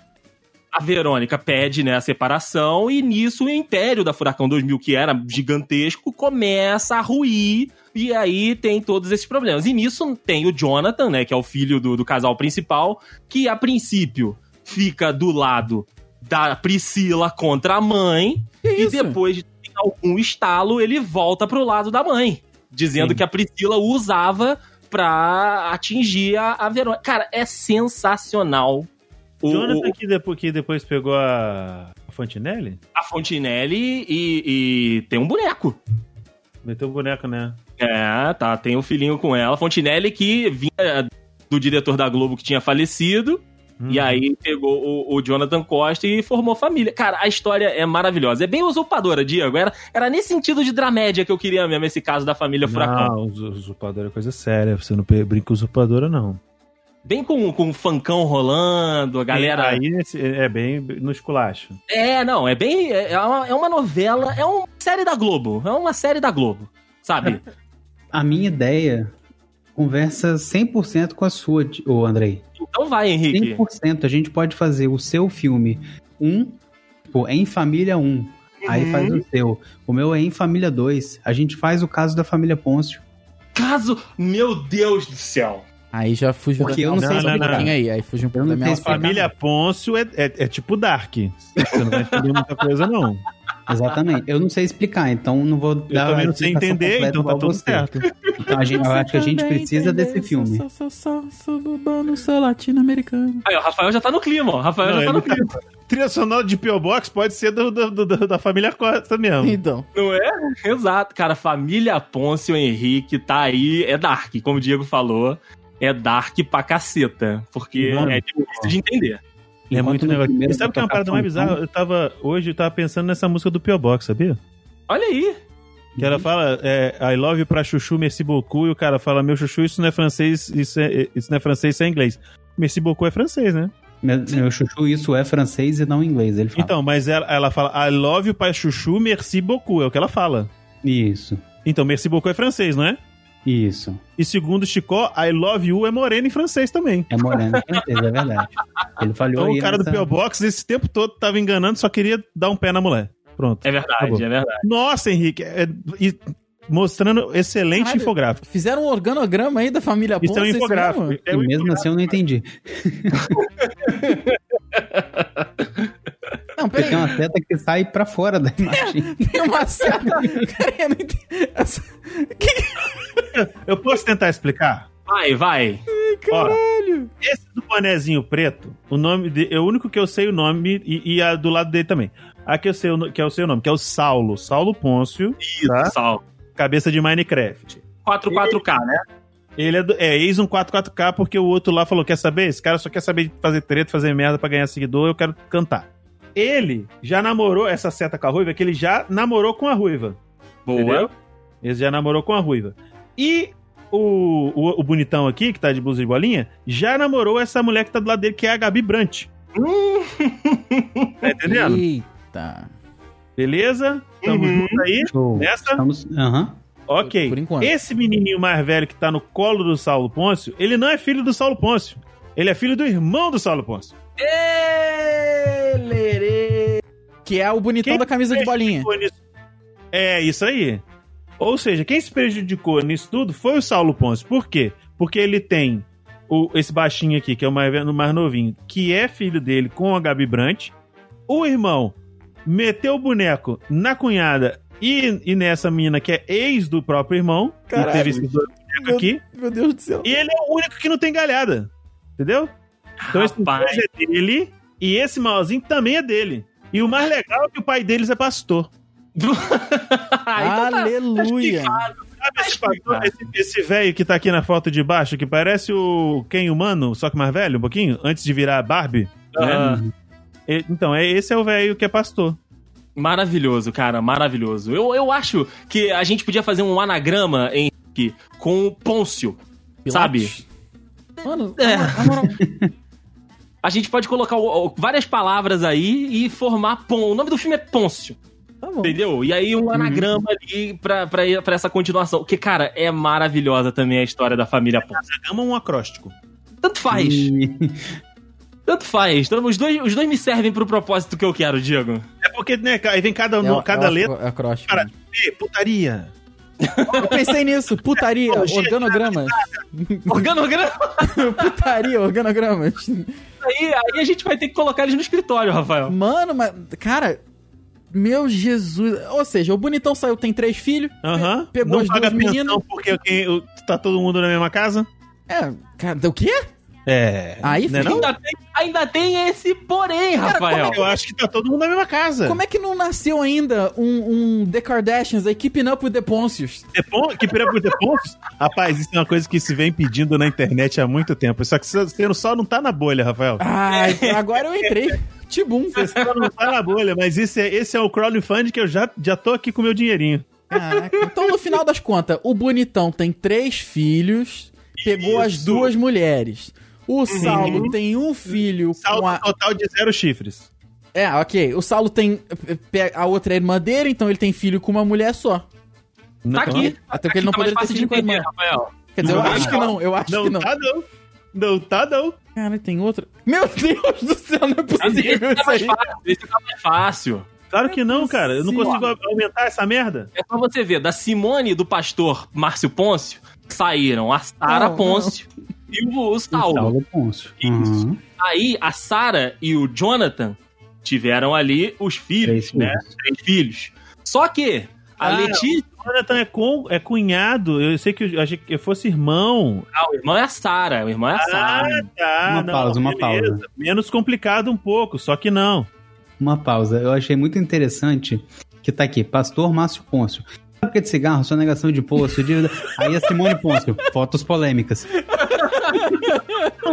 [SPEAKER 3] a Verônica pede né, a separação, e nisso o Império da Furacão 2000, que era gigantesco, começa a ruir, e aí tem todos esses problemas. E nisso tem o Jonathan, né, que é o filho do, do casal principal, que a princípio fica do lado da Priscila contra a mãe, e depois de algum estalo, ele volta pro lado da mãe, dizendo
[SPEAKER 4] Sim.
[SPEAKER 3] que a Priscila o usava pra atingir a, a Verônica. Cara, é sensacional. O-
[SPEAKER 4] Jonathan que depois, que depois pegou a a Fontinelli?
[SPEAKER 3] a Fontinelli e, e tem um boneco.
[SPEAKER 4] Meteu o boneco, né?
[SPEAKER 3] É, tá, tem um filhinho com ela. Fontinelli que vinha do diretor da Globo que tinha falecido.
[SPEAKER 4] Hum.
[SPEAKER 3] E aí pegou o, o Jonathan Costa e formou família. Cara, a história é maravilhosa. É bem usurpadora, Diego. Era, era nesse sentido de dramédia que eu queria mesmo, esse caso da família Furacão.
[SPEAKER 4] Não, us- usurpadora é coisa séria. Você não brinca usurpadora, não.
[SPEAKER 3] Bem com, com o funkão rolando, a galera.
[SPEAKER 4] Aí esse- é bem no esculacho.
[SPEAKER 3] É, não, é bem. É é uma, é uma novela, é uma série da Globo. É uma série da Globo. Sabe?
[SPEAKER 5] A minha ideia conversa 100% com a sua, ô Andrei.
[SPEAKER 3] Então vai, Henrique.
[SPEAKER 5] 100%. A gente pode fazer o seu filme um, tipo, é em família 1. Aí
[SPEAKER 3] Uhum.
[SPEAKER 5] faz o seu. O meu é em família 2. A gente faz o caso da família Pôncio.
[SPEAKER 3] Caso. Meu Deus do céu.
[SPEAKER 2] Aí já fugiu
[SPEAKER 5] Porque
[SPEAKER 2] da
[SPEAKER 5] eu não
[SPEAKER 2] minha
[SPEAKER 5] sei
[SPEAKER 2] um
[SPEAKER 4] explicar.
[SPEAKER 2] pouquinho aí. Aí fugiu um pouco
[SPEAKER 5] Eu
[SPEAKER 2] da
[SPEAKER 5] não
[SPEAKER 2] minha.
[SPEAKER 4] Família Pôncio é, é, é tipo Dark. Você não vai entender muita coisa, não.
[SPEAKER 5] Exatamente. Eu não sei explicar, então não vou
[SPEAKER 4] Eu
[SPEAKER 5] dar
[SPEAKER 4] também
[SPEAKER 5] a
[SPEAKER 4] não sei entender, então tá tudo
[SPEAKER 5] você.
[SPEAKER 4] certo.
[SPEAKER 5] Então a gente, eu acho que a gente precisa desse filme.
[SPEAKER 2] Sou, sou, sou, sou cubano, sou latino-americano.
[SPEAKER 3] Aí, o Rafael já tá no clima, ó. O Rafael
[SPEAKER 4] Não,
[SPEAKER 3] já tá no clima.
[SPEAKER 4] Trilha sonora de P.O. Box pode ser do, do- do- da família Costa mesmo.
[SPEAKER 2] Então.
[SPEAKER 3] Não é? Exato, cara. Família Pôncio Henrique tá aí. É dark, como o Diego falou. É dark pra caceta. Porque
[SPEAKER 4] Mano.
[SPEAKER 3] é difícil de entender.
[SPEAKER 4] Ele é muito negócio. sabe o que é uma parada mais bizarra? Eu tava. Hoje eu tava pensando nessa música do P.O. Box, sabia?
[SPEAKER 3] Olha aí.
[SPEAKER 4] Que ela fala é, I love you pra chuchu, merci beaucoup, e o cara fala, meu chuchu, isso não é francês, isso, é, isso não é francês, isso é inglês. Merci beaucoup é francês, né?
[SPEAKER 5] Meu, meu chuchu, isso é francês e não inglês. Ele fala.
[SPEAKER 4] Então, mas ela, ela fala I love you pra chuchu, merci beaucoup, é o que ela fala.
[SPEAKER 5] Isso,
[SPEAKER 4] Então, merci beaucoup é francês, não é?
[SPEAKER 5] Isso.
[SPEAKER 4] E segundo Chicó, I love you é moreno em francês também.
[SPEAKER 5] É moreno, com certeza, é verdade. Ele falhou
[SPEAKER 4] Então
[SPEAKER 5] aí
[SPEAKER 4] o cara do
[SPEAKER 5] nessa-
[SPEAKER 4] P.O. Box esse tempo todo tava enganando, só queria dar um pé na mulher. Pronto.
[SPEAKER 3] É verdade,
[SPEAKER 4] bom.
[SPEAKER 3] é verdade.
[SPEAKER 4] Nossa, Henrique, é- e mostrando excelente
[SPEAKER 2] Caralho.
[SPEAKER 4] infográfico.
[SPEAKER 2] Fizeram um organograma aí da família
[SPEAKER 4] Isso é um
[SPEAKER 2] Ponce,
[SPEAKER 4] infográfico.
[SPEAKER 2] mesmo?
[SPEAKER 4] É
[SPEAKER 5] E
[SPEAKER 4] um
[SPEAKER 5] mesmo assim eu não entendi.
[SPEAKER 2] Não,
[SPEAKER 5] Porque
[SPEAKER 2] peraí.
[SPEAKER 5] tem uma seta que sai pra fora da imagem.
[SPEAKER 2] Tem uma seta. Peraí, eu não entendi. Essa-
[SPEAKER 4] Eu posso tentar explicar?
[SPEAKER 3] Vai, vai.
[SPEAKER 2] caralho.
[SPEAKER 4] Esse do bonezinho preto, o nome de, é o único que eu sei o nome e, e a do lado dele também. A que eu sei que é o seu nome, que é o Saulo, Saulo Pôncio, tá?
[SPEAKER 3] Sal.
[SPEAKER 4] cabeça de Minecraft.
[SPEAKER 3] 44K, né?
[SPEAKER 4] Ele é, do, é ex um 44K porque o outro lá falou: quer saber? Esse cara só quer saber de fazer treta, fazer merda pra ganhar seguidor, eu quero cantar. Ele já namorou essa seta com a ruiva, que ele já namorou com a ruiva.
[SPEAKER 3] Boa.
[SPEAKER 4] Entendeu? Ele já namorou com a ruiva. E o, o, o bonitão aqui, que tá de blusa de bolinha, já namorou essa mulher que tá do lado dele, que é a Gabi Brant. tá entendendo?
[SPEAKER 2] Eita.
[SPEAKER 4] Beleza? Tamo
[SPEAKER 3] Uhum.
[SPEAKER 4] junto aí.
[SPEAKER 5] Show.
[SPEAKER 4] Nessa?
[SPEAKER 5] Estamos. Aham.
[SPEAKER 4] Ok.
[SPEAKER 2] Por enquanto.
[SPEAKER 4] Esse menininho mais velho que tá no colo do Saulo Pôncio, ele não é filho do Saulo Pôncio. Ele é filho do irmão do Saulo Pôncio.
[SPEAKER 2] Elerê. Que é o bonitão
[SPEAKER 4] Quem
[SPEAKER 2] da camisa de bolinha.
[SPEAKER 4] É, isso aí. Ou seja, quem se prejudicou nisso tudo foi o Saulo Pôncio. Por quê? Porque ele tem o, esse baixinho aqui, que é o mais, o mais novinho, que é filho dele com a Gabi Brant. O irmão meteu o boneco na cunhada e, e nessa mina que é ex do próprio irmão. que
[SPEAKER 2] Caralho.
[SPEAKER 4] teve esses dois bonecos aqui.
[SPEAKER 2] Meu Deus do céu.
[SPEAKER 4] E ele é o único que não tem galhada. Entendeu? Então esse é dele e esse malzinho também é dele. E o mais legal é que o pai deles é pastor.
[SPEAKER 3] Tá-
[SPEAKER 2] Aleluia.
[SPEAKER 4] Sabe esse velho que tá aqui na foto de baixo, que parece o Ken humano, só que mais velho um pouquinho, antes de virar Barbie?
[SPEAKER 3] Ah,
[SPEAKER 4] E- Então, é, esse é o velho que é pastor.
[SPEAKER 3] Maravilhoso, cara, maravilhoso. Eu, eu acho que a gente podia fazer um anagrama em com o Pôncio, sabe?
[SPEAKER 2] Pilates. Mano,
[SPEAKER 3] É. A gente pode colocar o- o- várias palavras aí e formar Pon. O nome do filme é Pôncio,
[SPEAKER 2] tá bom.
[SPEAKER 3] entendeu? E aí um anagrama ali pra, pra, pra essa continuação. Que, cara, é maravilhosa também a história da família Pôncio.
[SPEAKER 4] Gama um acróstico.
[SPEAKER 3] Tanto faz, tanto faz. Então, Os dois, os dois me servem pro propósito que eu quero, Diego.
[SPEAKER 4] É porque, né, aí vem cada,
[SPEAKER 2] É-
[SPEAKER 4] cada
[SPEAKER 2] é
[SPEAKER 4] letra.
[SPEAKER 2] É acróstico.
[SPEAKER 4] Cara, P, putaria.
[SPEAKER 2] Eu pensei nisso. Putaria, organogramas.
[SPEAKER 3] Organograma.
[SPEAKER 2] Putaria, organogramas.
[SPEAKER 3] Aí, aí a gente vai ter que colocar eles no escritório, Rafael.
[SPEAKER 2] Mano, mas. Cara. Meu Jesus. Ou seja, o bonitão saiu, tem três filhos.
[SPEAKER 4] Aham.
[SPEAKER 2] Pegou
[SPEAKER 4] Não
[SPEAKER 2] as
[SPEAKER 4] paga
[SPEAKER 2] duas meninas.
[SPEAKER 4] porque quem- o- tá todo mundo na mesma casa?
[SPEAKER 2] É, cara, o quê?
[SPEAKER 4] É.
[SPEAKER 2] Aí fica-
[SPEAKER 4] não?
[SPEAKER 3] Ainda tem, ainda tem esse porém, Rafael.
[SPEAKER 4] Eu acho que tá todo mundo na mesma casa.
[SPEAKER 2] Como é que não nasceu ainda um, um The Kardashians aí, Keeping Up with the Poncius?
[SPEAKER 4] Depon- que pira por Depontos? Rapaz, isso é uma coisa que se vem pedindo na internet há muito tempo. Só que você só não tá na bolha, Rafael.
[SPEAKER 2] Ai, agora eu entrei. Tibum.
[SPEAKER 4] Você só não tá na bolha, mas esse é, esse é o crowdfunding que eu já, já tô aqui com o meu dinheirinho.
[SPEAKER 2] Caraca. Então, no final das contas, o bonitão tem três filhos, pegou as
[SPEAKER 4] Isso.
[SPEAKER 2] duas mulheres. O Saulo tem um filho
[SPEAKER 4] Saldo
[SPEAKER 2] com a.
[SPEAKER 4] total de zero chifres.
[SPEAKER 2] É, ok. O Saulo tem. A outra é irmã dele, então ele tem filho com uma mulher só.
[SPEAKER 3] Tá aqui.
[SPEAKER 2] Até porque ele não
[SPEAKER 3] Tá
[SPEAKER 2] poderia ter filho com a irmã.
[SPEAKER 3] entender, Rafael.
[SPEAKER 2] Quer dizer, eu
[SPEAKER 4] Não,
[SPEAKER 2] acho que não, eu acho
[SPEAKER 4] Não,
[SPEAKER 2] que não.
[SPEAKER 4] tá não. Não tá não.
[SPEAKER 2] Cara, tem outra. Meu Deus do céu, não é
[SPEAKER 3] Esse
[SPEAKER 2] possível
[SPEAKER 3] tá
[SPEAKER 2] isso aí.
[SPEAKER 3] fácil. Esse tá mais fácil.
[SPEAKER 4] Claro que não, cara. Eu não consigo aumentar essa merda.
[SPEAKER 3] É só você ver, da Simone e do pastor Márcio Pôncio, saíram a Sara
[SPEAKER 2] Não,
[SPEAKER 3] Pôncio e o, o Saulo.
[SPEAKER 5] Saulo Pôncio.
[SPEAKER 3] Isso.
[SPEAKER 5] Uhum.
[SPEAKER 3] Aí a Sara e o Jonathan tiveram ali os filhos,
[SPEAKER 5] Três
[SPEAKER 3] né?
[SPEAKER 5] filhos.
[SPEAKER 3] Três filhos. Só que a
[SPEAKER 4] Ah,
[SPEAKER 3] Letícia,
[SPEAKER 4] O Jonathan é, com, é cunhado. Eu sei que eu achei que fosse irmão.
[SPEAKER 3] ah, o irmão é a Sara, o irmão é a Sara.
[SPEAKER 4] tá.
[SPEAKER 5] Uma
[SPEAKER 4] não,
[SPEAKER 5] pausa, uma
[SPEAKER 4] beleza.
[SPEAKER 5] pausa.
[SPEAKER 4] Menos complicado um pouco, só que não.
[SPEAKER 5] Uma pausa. Eu achei muito interessante que tá aqui, Pastor Márcio Pôncio. Época de cigarro, sonegação de poço, dívida. Aí a Simone Pôncio, fotos polêmicas.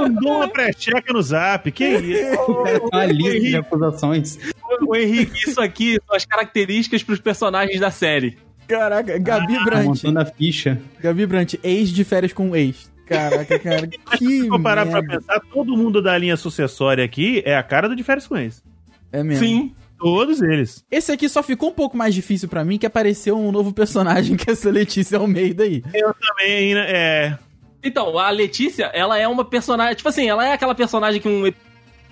[SPEAKER 4] Mandou uma pré-checa no zap. Que isso?
[SPEAKER 5] Uma lista de acusações.
[SPEAKER 3] O Henrique, isso aqui são as características pros personagens da série.
[SPEAKER 2] Caraca, Gabi
[SPEAKER 5] Tá
[SPEAKER 2] Brant.
[SPEAKER 5] montando a ficha.
[SPEAKER 2] Gabi Brant, ex de férias com ex. Caraca, cara, que
[SPEAKER 4] Se for parar pra
[SPEAKER 2] merda.
[SPEAKER 4] pensar, todo mundo da linha sucessória aqui é a cara do de férias com eles.
[SPEAKER 2] É mesmo.
[SPEAKER 3] Sim.
[SPEAKER 4] Todos eles.
[SPEAKER 2] Esse aqui só ficou um pouco mais difícil pra mim, que apareceu um novo personagem, que é essa Letícia Almeida aí.
[SPEAKER 4] Eu também, né? É.
[SPEAKER 3] Então, a Letícia, ela é uma personagem. Tipo assim, ela é aquela personagem que um.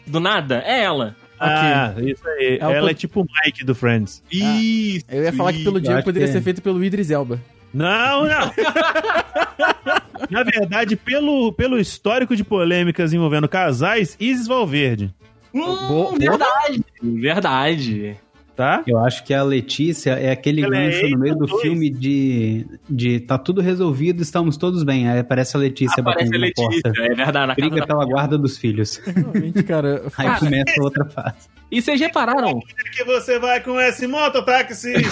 [SPEAKER 3] Do nada, é ela.
[SPEAKER 4] Ah, isso aí.
[SPEAKER 2] É
[SPEAKER 4] Ela
[SPEAKER 2] po-
[SPEAKER 4] é tipo o Mike do Friends.
[SPEAKER 3] Isso.
[SPEAKER 2] Eu ia falar que pelo Diego poderia
[SPEAKER 5] que
[SPEAKER 2] ser
[SPEAKER 5] é.
[SPEAKER 2] feito pelo Idris Elba.
[SPEAKER 4] Não, não. Na verdade, pelo, pelo histórico de polêmicas envolvendo casais, Isis Valverde.
[SPEAKER 3] Hum,
[SPEAKER 2] Boa-
[SPEAKER 3] verdade. Verdade.
[SPEAKER 4] Tá?
[SPEAKER 5] Eu acho que a Letícia é aquele
[SPEAKER 4] Ela é
[SPEAKER 5] gancho no meio do
[SPEAKER 4] ex-dois.
[SPEAKER 5] filme de, de tá tudo resolvido, estamos todos bem. Aí aparece a Letícia
[SPEAKER 3] Aparece
[SPEAKER 5] batendo
[SPEAKER 3] a
[SPEAKER 5] na
[SPEAKER 3] Letícia,
[SPEAKER 5] porta.
[SPEAKER 3] é verdade. Na
[SPEAKER 5] Briga
[SPEAKER 3] da...
[SPEAKER 5] pela guarda dos filhos.
[SPEAKER 2] Realmente, cara.
[SPEAKER 5] Aí
[SPEAKER 3] Cara,
[SPEAKER 5] começa outra fase.
[SPEAKER 3] E vocês repararam?
[SPEAKER 4] que você vai com esse mototáxi?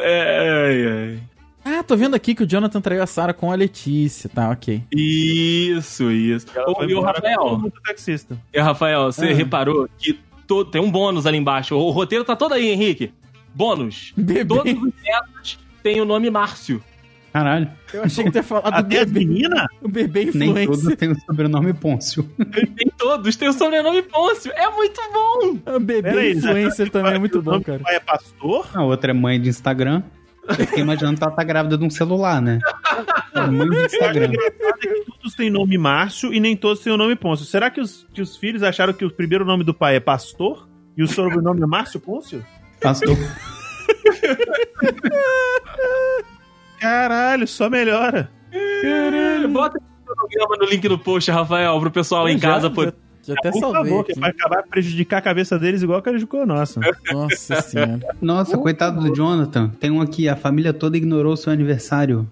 [SPEAKER 3] É, é,
[SPEAKER 2] Ah, tô vendo aqui que o Jonathan traiu a Sarah com a Letícia. Tá, ok.
[SPEAKER 3] é. Isso, isso. Ô, e o Rafael,
[SPEAKER 4] mototaxista.
[SPEAKER 3] e o Rafael, você
[SPEAKER 2] Ah.
[SPEAKER 3] reparou que to- tem um bônus ali embaixo. O roteiro tá todo aí, Henrique. Bônus.
[SPEAKER 2] Bebê.
[SPEAKER 3] Todos os netos têm o nome Márcio.
[SPEAKER 5] Caralho,
[SPEAKER 2] Eu achei que tu ia falar do
[SPEAKER 4] Até
[SPEAKER 2] bebê,
[SPEAKER 4] meninas?
[SPEAKER 2] o bebê
[SPEAKER 5] nem todos
[SPEAKER 2] influencer.
[SPEAKER 5] têm o sobrenome Pôncio.
[SPEAKER 3] Tem todos, tem o sobrenome Pôncio. É muito bom.
[SPEAKER 2] O bebê
[SPEAKER 4] Pera aí,
[SPEAKER 2] influencer também é muito
[SPEAKER 4] o
[SPEAKER 2] bom,
[SPEAKER 4] nome
[SPEAKER 2] cara.
[SPEAKER 4] do pai é pastor?
[SPEAKER 5] A outra é mãe de Instagram. Eu fiquei imaginando que ela tá grávida de um celular, né? É mãe de Instagram.
[SPEAKER 4] é que todos têm nome Márcio e nem todos têm o nome Pôncio. Será que os, que os filhos acharam que o primeiro nome do pai é pastor e o sobrenome é Márcio Pôncio?
[SPEAKER 5] Pastor.
[SPEAKER 4] Caralho, só melhora.
[SPEAKER 3] Caralho, bota esse programa no link no post, Rafael, pro pessoal lá em
[SPEAKER 2] Já-
[SPEAKER 3] casa. Por...
[SPEAKER 2] Já, já até
[SPEAKER 4] Por
[SPEAKER 2] salvei
[SPEAKER 4] favor, que vai acabar prejudicar a cabeça deles igual prejudicou a nossa.
[SPEAKER 2] Nossa senhora.
[SPEAKER 5] Nossa, coitado do Jonathan. Tem um aqui, a família toda ignorou seu aniversário.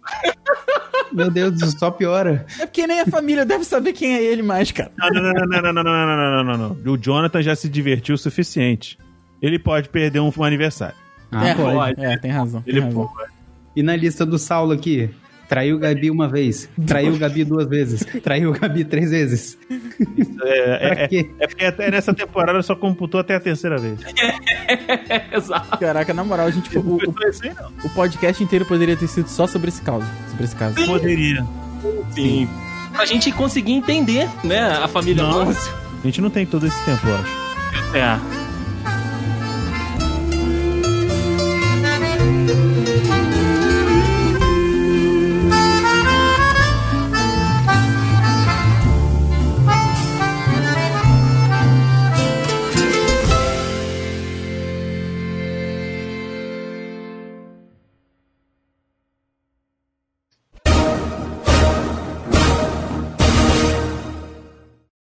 [SPEAKER 5] Meu Deus, isso só piora.
[SPEAKER 2] É porque nem a família deve saber quem é ele mais, cara.
[SPEAKER 4] Não, não, não, não, não, não, não, não, não, não, não. O Jonathan já se divertiu o suficiente. Ele pode perder um, um aniversário.
[SPEAKER 5] Ah,
[SPEAKER 2] é,
[SPEAKER 5] pode.
[SPEAKER 3] pode.
[SPEAKER 2] é, tem razão. Tem
[SPEAKER 3] Ele
[SPEAKER 2] razão.
[SPEAKER 5] E na lista do Saulo aqui? Traiu Gabi uma vez. Traiu Gabi duas vezes. Traiu Gabi três vezes.
[SPEAKER 4] É,
[SPEAKER 5] Pra
[SPEAKER 4] é, é,
[SPEAKER 5] quê?
[SPEAKER 4] é porque até nessa temporada só computou até a terceira vez.
[SPEAKER 3] Exato.
[SPEAKER 2] Caraca, na moral, a gente, o, o,
[SPEAKER 4] assim,
[SPEAKER 2] o podcast inteiro poderia ter sido só sobre esse caso. Sobre esse caso.
[SPEAKER 4] Poderia.
[SPEAKER 3] Sim. Pra gente conseguir entender, né, a família
[SPEAKER 4] Nossa.
[SPEAKER 3] Pôncio.
[SPEAKER 4] A gente não tem todo esse tempo, eu acho.
[SPEAKER 3] É.